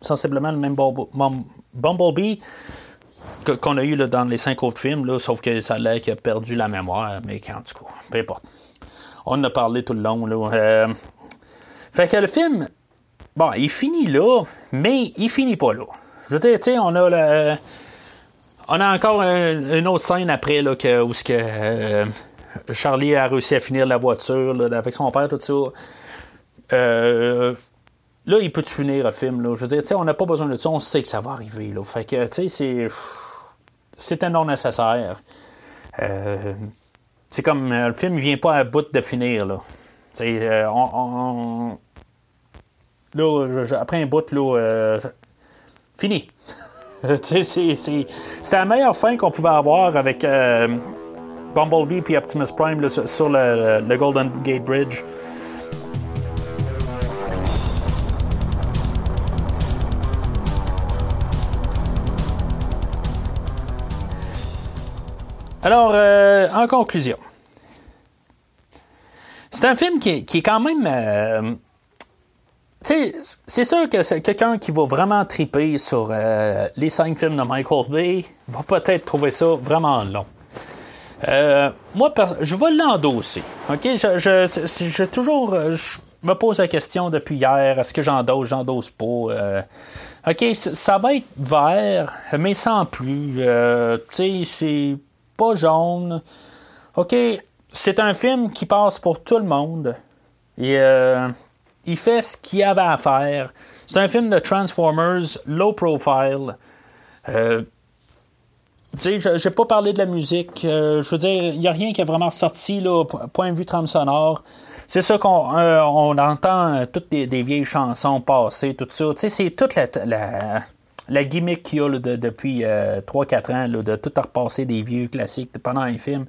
sensiblement le même Bumble- Bum- Bumblebee qu'on a eu dans les cinq autres films, là, sauf que ça l'air qu'il a perdu la mémoire, mais en tout cas, peu importe. On en a parlé tout le long. Là. Euh, fait que le film, bon, il finit là, mais il finit pas là. Je veux dire, tu sais, on a le. On a encore un- une autre scène après là, que, où que, euh, Charlie a réussi à finir la voiture là, avec son père, tout ça. Euh, là, il peut finir le film. Là? Je veux dire, on n'a pas besoin de ça, on sait que ça va arriver. Là. Fait que, tu sais, c'est. C'était non nécessaire. Euh, c'est comme euh, le film vient pas à bout de finir. Là. Euh, on, Là, je- après un bout, là, euh, fini. C'était la meilleure fin qu'on pouvait avoir avec Bumblebee et Optimus Prime sur, le Golden Gate Bridge. Alors, euh, en conclusion, c'est un film qui est, quand même. euh, c'est sûr que c'est quelqu'un qui va vraiment triper sur euh, les cinq films de Michael Bay va peut-être trouver ça vraiment long. Moi, je vais l'endosser. OK? Je, je, toujours. Je me pose la question depuis hier est-ce que j'endosse, j'endosse pas ça va être vert, mais sans plus. Tu sais, c'est jaune. OK, c'est un film qui passe pour tout le monde. Et euh, il fait ce qu'il avait à faire. C'est un film de Transformers, low profile. Euh, tu sais, je j'ai pas parlé de la musique. Euh, je veux dire, il n'y a rien qui est vraiment sorti, là, po- point de vue trame sonore. C'est ça qu'on euh, on entend toutes des, vieilles chansons passées, tout ça. Tu sais, c'est toute la, la, la gimmick qu'il y a depuis 3-4 ans, là, de tout repasser des vieux classiques pendant un film,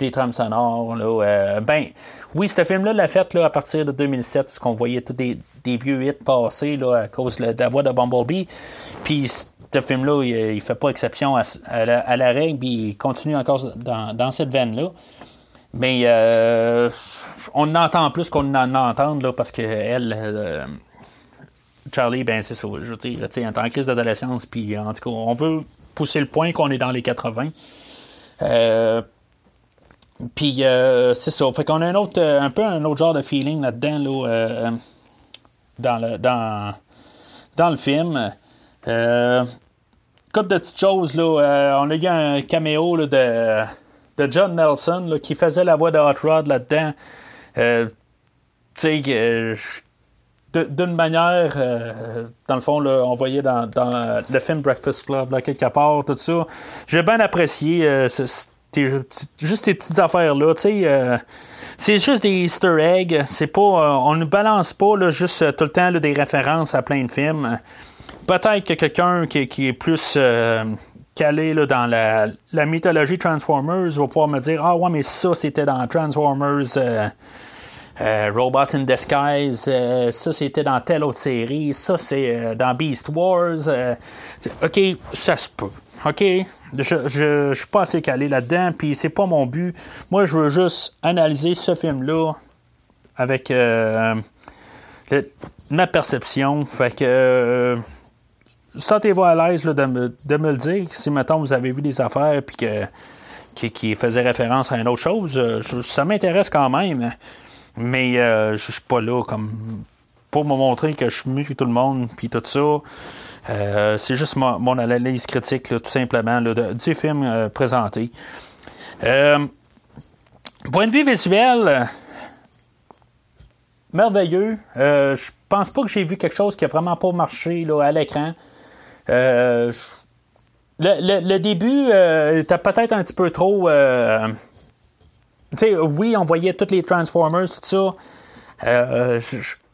les trames sonores. Là, euh, ben, oui, ce film-là l'a fait là, à partir de 2007, parce qu'on voyait tous des, vieux hits passer là, à cause de la, voix de Bumblebee. Puis ce film-là, il, il fait pas exception à, la, règle, puis il continue encore dans, cette veine-là. Mais euh, on en entend plus qu'on en entend là, parce que elle, euh, Charlie, ben c'est ça. Je veux dire, elle est en crise d'adolescence, puis en tout cas, on veut pousser le point qu'on est dans les 80. Euh, puis euh, c'est ça. Fait qu'on a un autre, euh, un peu un autre genre de feeling là-dedans, là, euh, dans le dans, dans le film. Euh, de petites choses, là. euh, on a eu un caméo de, de John Nelson là, qui faisait la voix de Hot Rod là-dedans. Euh, tu sais, d'une manière, euh, dans le fond, là, on voyait dans, le film Breakfast Club, quelque part, tout ça. J'ai bien apprécié euh, juste ces petites affaires-là, euh, c'est juste des easter eggs. C'est pas, euh, on ne balance pas là, juste tout le temps des références à plein de films. Peut-être que quelqu'un qui, est plus calé là, dans la mythologie Transformers va pouvoir me dire Ah ouais, mais ça c'était dans Transformers euh, Robots in Disguise, euh, ça c'était dans telle autre série, ça c'est euh, dans Beast Wars. euh, ok, ça se peut. Ok, je, je, je suis pas assez calé là-dedans, puis c'est pas mon but. Moi, je veux juste analyser ce film-là avec ma perception. Fait que. Sentez-vous à l'aise de, me, de me le dire si, mettons, vous avez vu des affaires puis que qui, qui faisait référence à une autre chose. Ça m'intéresse quand même, mais euh, je suis pas là comme pour me montrer que je suis mieux que tout le monde, puis tout ça. Euh, c'est juste mon, analyse critique, tout simplement, du film euh, présenté. Euh, point de vue visuel, merveilleux. Je pense pas que j'ai vu quelque chose qui a vraiment pas marché à l'écran. Le, le- début était peut-être un petit peu trop. Oui, on voyait tous les Transformers, tout ça. Euh,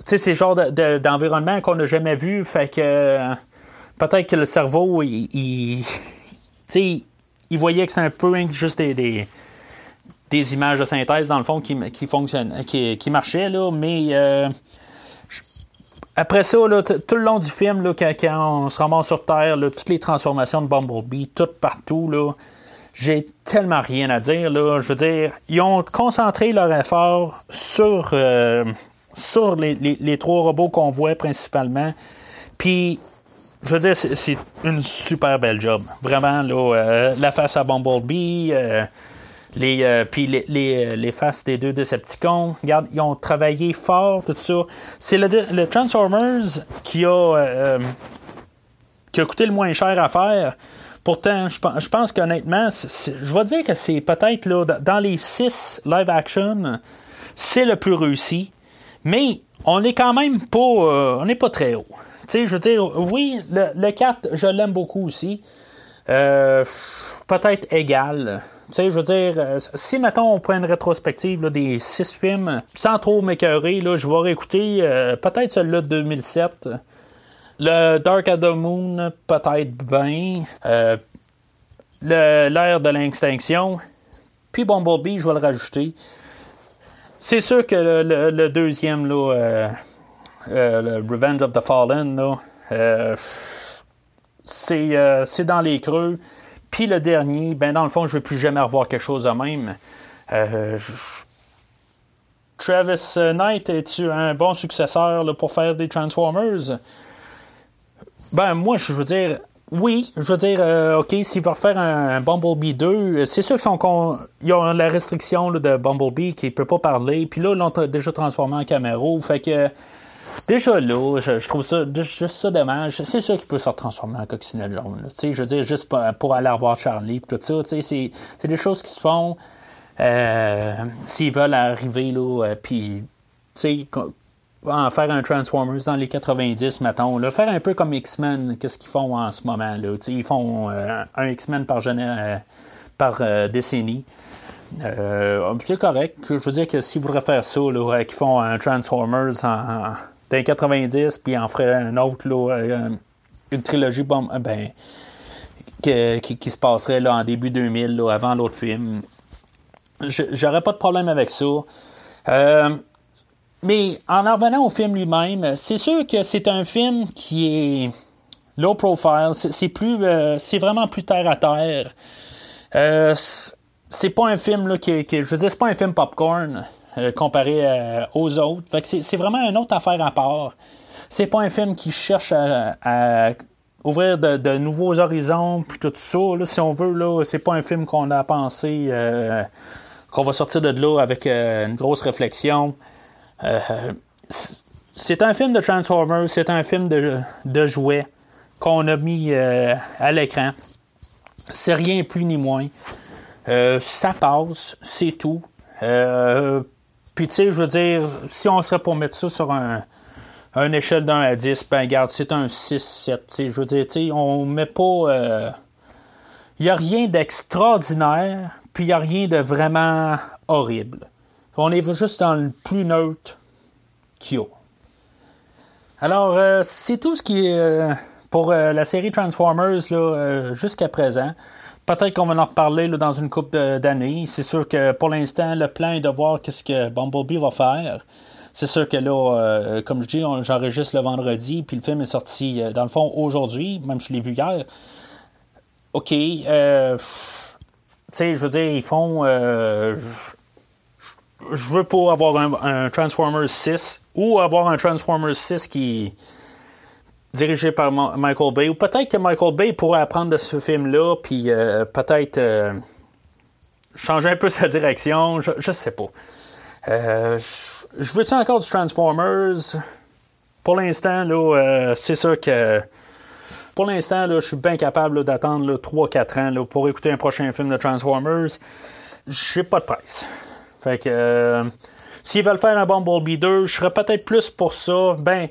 sais, c'est le genre de- de- d'environnement qu'on n'a jamais vu. Fait que euh, peut-être que le cerveau, il, il- voyait que c'est un peu hein, juste des, des, images de synthèse, dans le fond, qui, qui, qui, qui marchaient, là, mais. euh, après ça, tout le long du film, là, quand, quand on se ramasse sur Terre, là, toutes les transformations de Bumblebee, tout partout, là, j'ai tellement rien à dire. Là. Je veux dire, ils ont concentré leur effort sur, euh, sur les, les- trois robots qu'on voit principalement. Puis, je veux dire, c'est, une super belle job. Vraiment, là, euh, la face à Bumblebee, euh, les, puis les, les, les faces des deux Decepticons. Regarde, ils ont travaillé fort, tout ça. C'est le, le Transformers qui a, qui a coûté le moins cher à faire. Pourtant, je pense, qu'honnêtement, je vais dire que c'est peut-être là, dans- les six live action, c'est le plus réussi. Mais on est quand même pas, euh, on n'est pas très haut. Tu sais, je veux dire, oui, le, le 4, je l'aime beaucoup aussi. Euh, peut-être égal. Tu sais, je veux dire, euh, si, mettons, on prend une rétrospective des six films, sans trop m'écœurer, je vais réécouter peut-être celui-là de 2007. Le Dark of the Moon, peut-être bien. Euh, L'ère de l'extinction. Puis Bumblebee, je vais le rajouter. C'est sûr que le, deuxième, là, euh, euh, le Revenge of the Fallen, là, euh, c'est dans les creux. Puis le dernier, ben dans le fond, je ne veux plus jamais revoir quelque chose de même. Travis Knight, es-tu un bon successeur pour faire des Transformers? Ben, moi, je veux dire, oui, je veux dire, euh, OK, s'il va refaire un, Bumblebee 2, euh, c'est sûr qu'ils con- ont la restriction de Bumblebee qui ne peut pas parler, puis là, ils l'ont déjà transformé en Camaro, fait que déjà là, je, trouve ça juste ça dommage. C'est sûr qu'il peut se transformer en coccinelle jaune. Tu sais, je veux dire, juste pour, aller revoir Charlie, tout ça, tu sais, c'est, c'est des choses qui se font euh, s'ils veulent arriver, là, euh, puis, tu sais, en faire un Transformers dans les 90, mettons. Là, faire un peu comme X-Men, qu'est-ce qu'ils font en ce moment. Là? Ils font euh, un X-Men par, euh, par euh, décennie. Euh, c'est correct. Je veux dire que s'ils voudraient faire ça, là, qu'ils font un Transformers en, dans les 90, puis en feraient un autre, une trilogie ben, qui, se passerait là, en début 2000, là, avant l'autre film. J'aurais pas de problème avec ça. Mais en en revenant au film lui-même, c'est sûr que c'est un film qui est low profile. C'est plus, euh, c'est vraiment plus terre à terre. Euh, c'est- pas un film là, qui, qui je veux dire, c'est pas un film popcorn euh, comparé euh, aux autres. C'est vraiment une autre affaire à part. C'est pas un film qui cherche à, ouvrir de, nouveaux horizons puis tout ça. si on veut, là, c'est pas un film qu'on a pensé qu'on va sortir de là avec une grosse réflexion. Euh, c'est un film de Transformers, c'est un film de, de jouets qu'on a mis euh, à l'écran. C'est rien plus ni moins. Euh, ça passe, c'est tout. Puis tu sais, je veux dire, si on serait pour mettre ça sur un, une échelle d'un à 10, ben regarde, c'est un 6-7. Je veux dire, tu sais, on met pas. Il n'y a rien d'extraordinaire, puis il n'y a rien de vraiment horrible. On est juste dans le plus neutre qu'il. Alors, euh, c'est tout ce qui est euh, pour euh, la série Transformers jusqu'à présent. Peut-être qu'on va en reparler dans une couple d'années. C'est sûr que pour l'instant, le plan est de voir qu'est-ce que Bumblebee va faire. C'est sûr que là, comme je dis, j'enregistre le vendredi, puis le film est sorti, dans le fond, aujourd'hui, même je l'ai vu hier. OK, tu sais, je veux dire, ils font... je- veux pas avoir un, Transformers 6 ou avoir un Transformers 6 qui dirigé par Michael Bay. Ou peut-être que Michael Bay pourrait apprendre de ce film-là, puis euh, peut-être euh, changer un peu sa direction. Je, je sais pas. Euh, je, veux-tu encore du Transformers? Pour l'instant, là, c'est sûr que. Pour l'instant, je suis bien capable d'attendre là, 3-4 ans pour écouter un prochain film de Transformers. J'ai pas de presse. Fait que. euh, S'ils veulent faire un Bumblebee 2, je serais peut-être plus pour ça. Ben.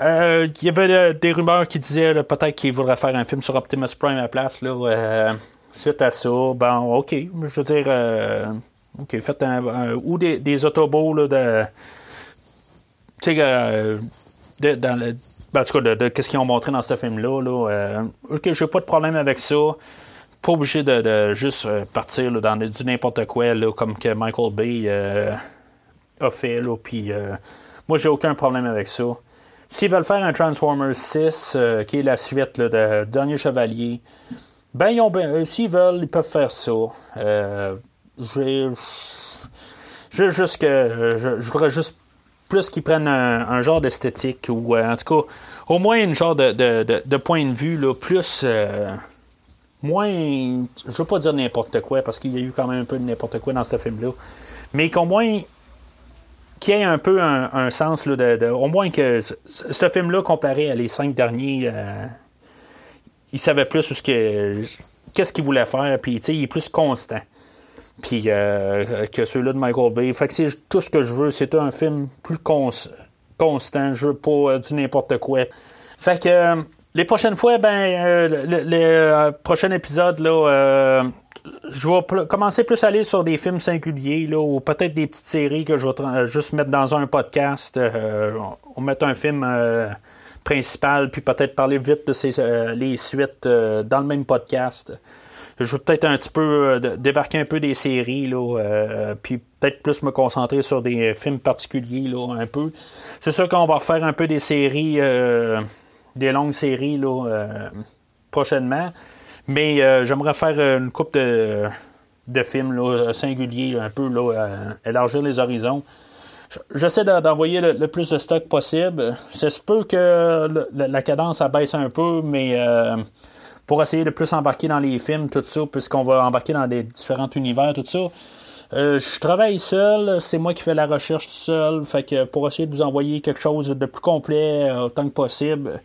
euh, Il y avait euh, des rumeurs qui disaient peut-être qu'ils voudraient faire un film sur Optimus Prime à la place. Suite à ça, bon, ok. Je veux dire. ok, faites un. ou des, autobots là, de. Tu sais, de- dans le. ben, en tout cas, de, de qu'est-ce qu'ils ont montré dans ce film-là. Là, ok, j'ai pas de problème avec ça. Pas obligé de, juste euh, partir dans du n'importe quoi, là, comme que Michael Bay euh, a fait. Là, puis, euh, moi, j'ai aucun problème avec ça. S'ils veulent faire un Transformers 6, euh, qui est la suite de Dernier Chevalier, ben, ils ont s'ils veulent, ils peuvent faire ça. J'ai. Juste que, je, voudrais juste plus qu'ils prennent un, un genre d'esthétique ou en tout cas au moins une genre de, de, de- de point de vue là, plus moins je veux pas dire n'importe quoi parce qu'il y a eu quand même un peu de n'importe quoi dans ce film là mais qu'au moins qu'il y ait un peu un, sens là, de, au moins que ce, ce film là comparé à les cinq derniers euh, il savait plus ce que qu'est-ce qu'il voulait faire puis il est plus constant puis euh, que ceux-là de Michael Bay. Fait que c'est tout ce que je veux, c'est un film plus cons- constant. Je veux pas euh, du n'importe quoi. Fait que euh, les prochaines fois, ben, euh, le, le- le, euh, prochain épisode, là, euh, je vais commencer plus à aller sur des films singuliers, là, ou peut-être des petites séries que je vais tra- juste mettre dans un podcast. Euh, va mettre un film euh, principal, puis peut-être parler vite de euh, les suites euh, dans le même podcast. Je vais peut-être un petit peu euh, débarquer un peu des séries, là, euh, puis peut-être plus me concentrer sur des films particuliers, là, un peu. C'est sûr qu'on va refaire un peu des séries, euh, des longues séries, là, euh, prochainement. Mais euh, j'aimerais faire une coupe de, de films là, singuliers, un peu, là, euh, élargir les horizons. J'essaie de- d'envoyer le, plus de stock possible. Ça se peut que la, cadence abaisse un peu, mais euh, pour essayer de plus embarquer dans les films, tout ça, puisqu'on va embarquer dans des différents univers, tout ça. Euh, je travaille seul, c'est moi qui fais la recherche tout seul, fait que pour essayer de vous envoyer quelque chose de plus complet euh, autant que possible.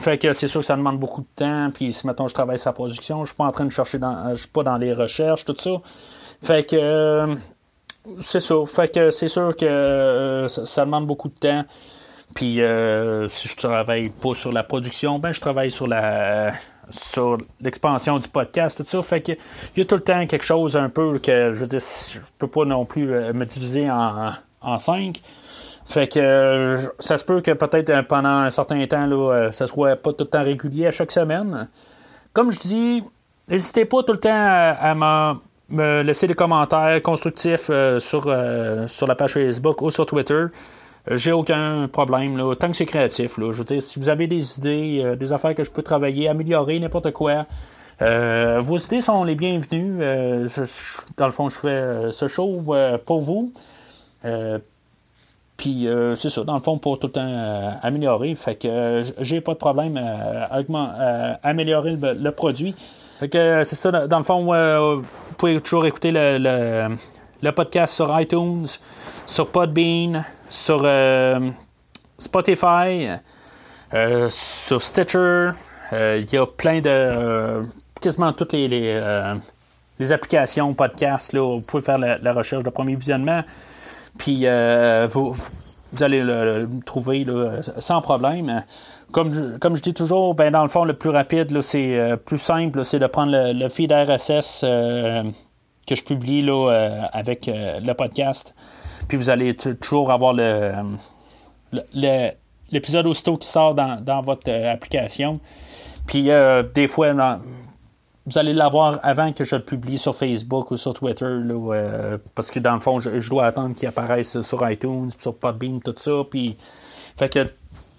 Fait que c'est sûr que ça demande beaucoup de temps, puis si mettons je travaille sa production, je suis pas en train de chercher dans. euh, Je suis pas dans les recherches, tout ça. Fait que euh, c'est ça. Fait que c'est sûr que euh, ça, demande beaucoup de temps. Puis euh, si je travaille pas sur la production, ben je travaille sur la sur l'expansion du podcast, tout ça. Fait que il y a tout le temps quelque chose un peu que je veux dire, je peux pas non plus me diviser en, en cinq. Fait que euh, ça se peut que peut-être euh, pendant un certain temps, là, euh, ça soit pas tout le temps régulier à chaque semaine. Comme je dis, n'hésitez pas tout le temps à, me laisser des commentaires constructifs sur, sur la page Facebook ou sur Twitter. J'ai aucun problème, là, tant que c'est créatif. Là. Je dire, si vous avez des idées, des affaires que je peux travailler, améliorer, n'importe quoi, vos idées sont les bienvenues. Dans le fond, je fais ce show pour vous. Puis euh, c'est ça, dans le fond, pour tout le temps euh, améliorer. Fait que euh, j'ai pas de problème à, améliorer le, produit. Fait que c'est ça, dans le fond, vous pouvez toujours écouter le, podcast sur iTunes, sur Podbean, sur Spotify, sur Stitcher. Il y a plein de. quasiment toutes les, applications podcast. Là, où vous pouvez faire la recherche de premier visionnement. Puis euh, vous, allez le, trouver sans problème. Comme je, comme je dis toujours, ben, dans le fond, le plus rapide, c'est euh, plus simple, c'est de prendre le, feed RSS euh, que je publie là, avec le podcast. Puis vous allez toujours avoir le, l'épisode aussitôt qui sort dans, dans votre application. Puis des fois, dans- vous allez l'avoir avant que je le publie sur Facebook ou sur Twitter, euh, parce que dans le fond, je, dois attendre qu'il apparaisse sur iTunes, sur Podbean, tout ça. Puis, fait que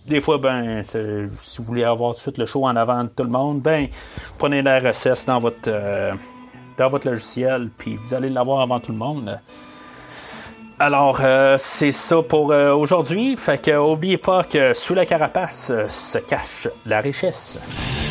des fois, ben, si vous voulez avoir tout de suite le show en avant de tout le monde, ben, prenez la RSS dans votre, euh, dans votre logiciel, puis vous allez l'avoir avant tout le monde. Alors, euh, c'est ça pour aujourd'hui. Fait que, oubliez pas que sous la carapace se cache la richesse.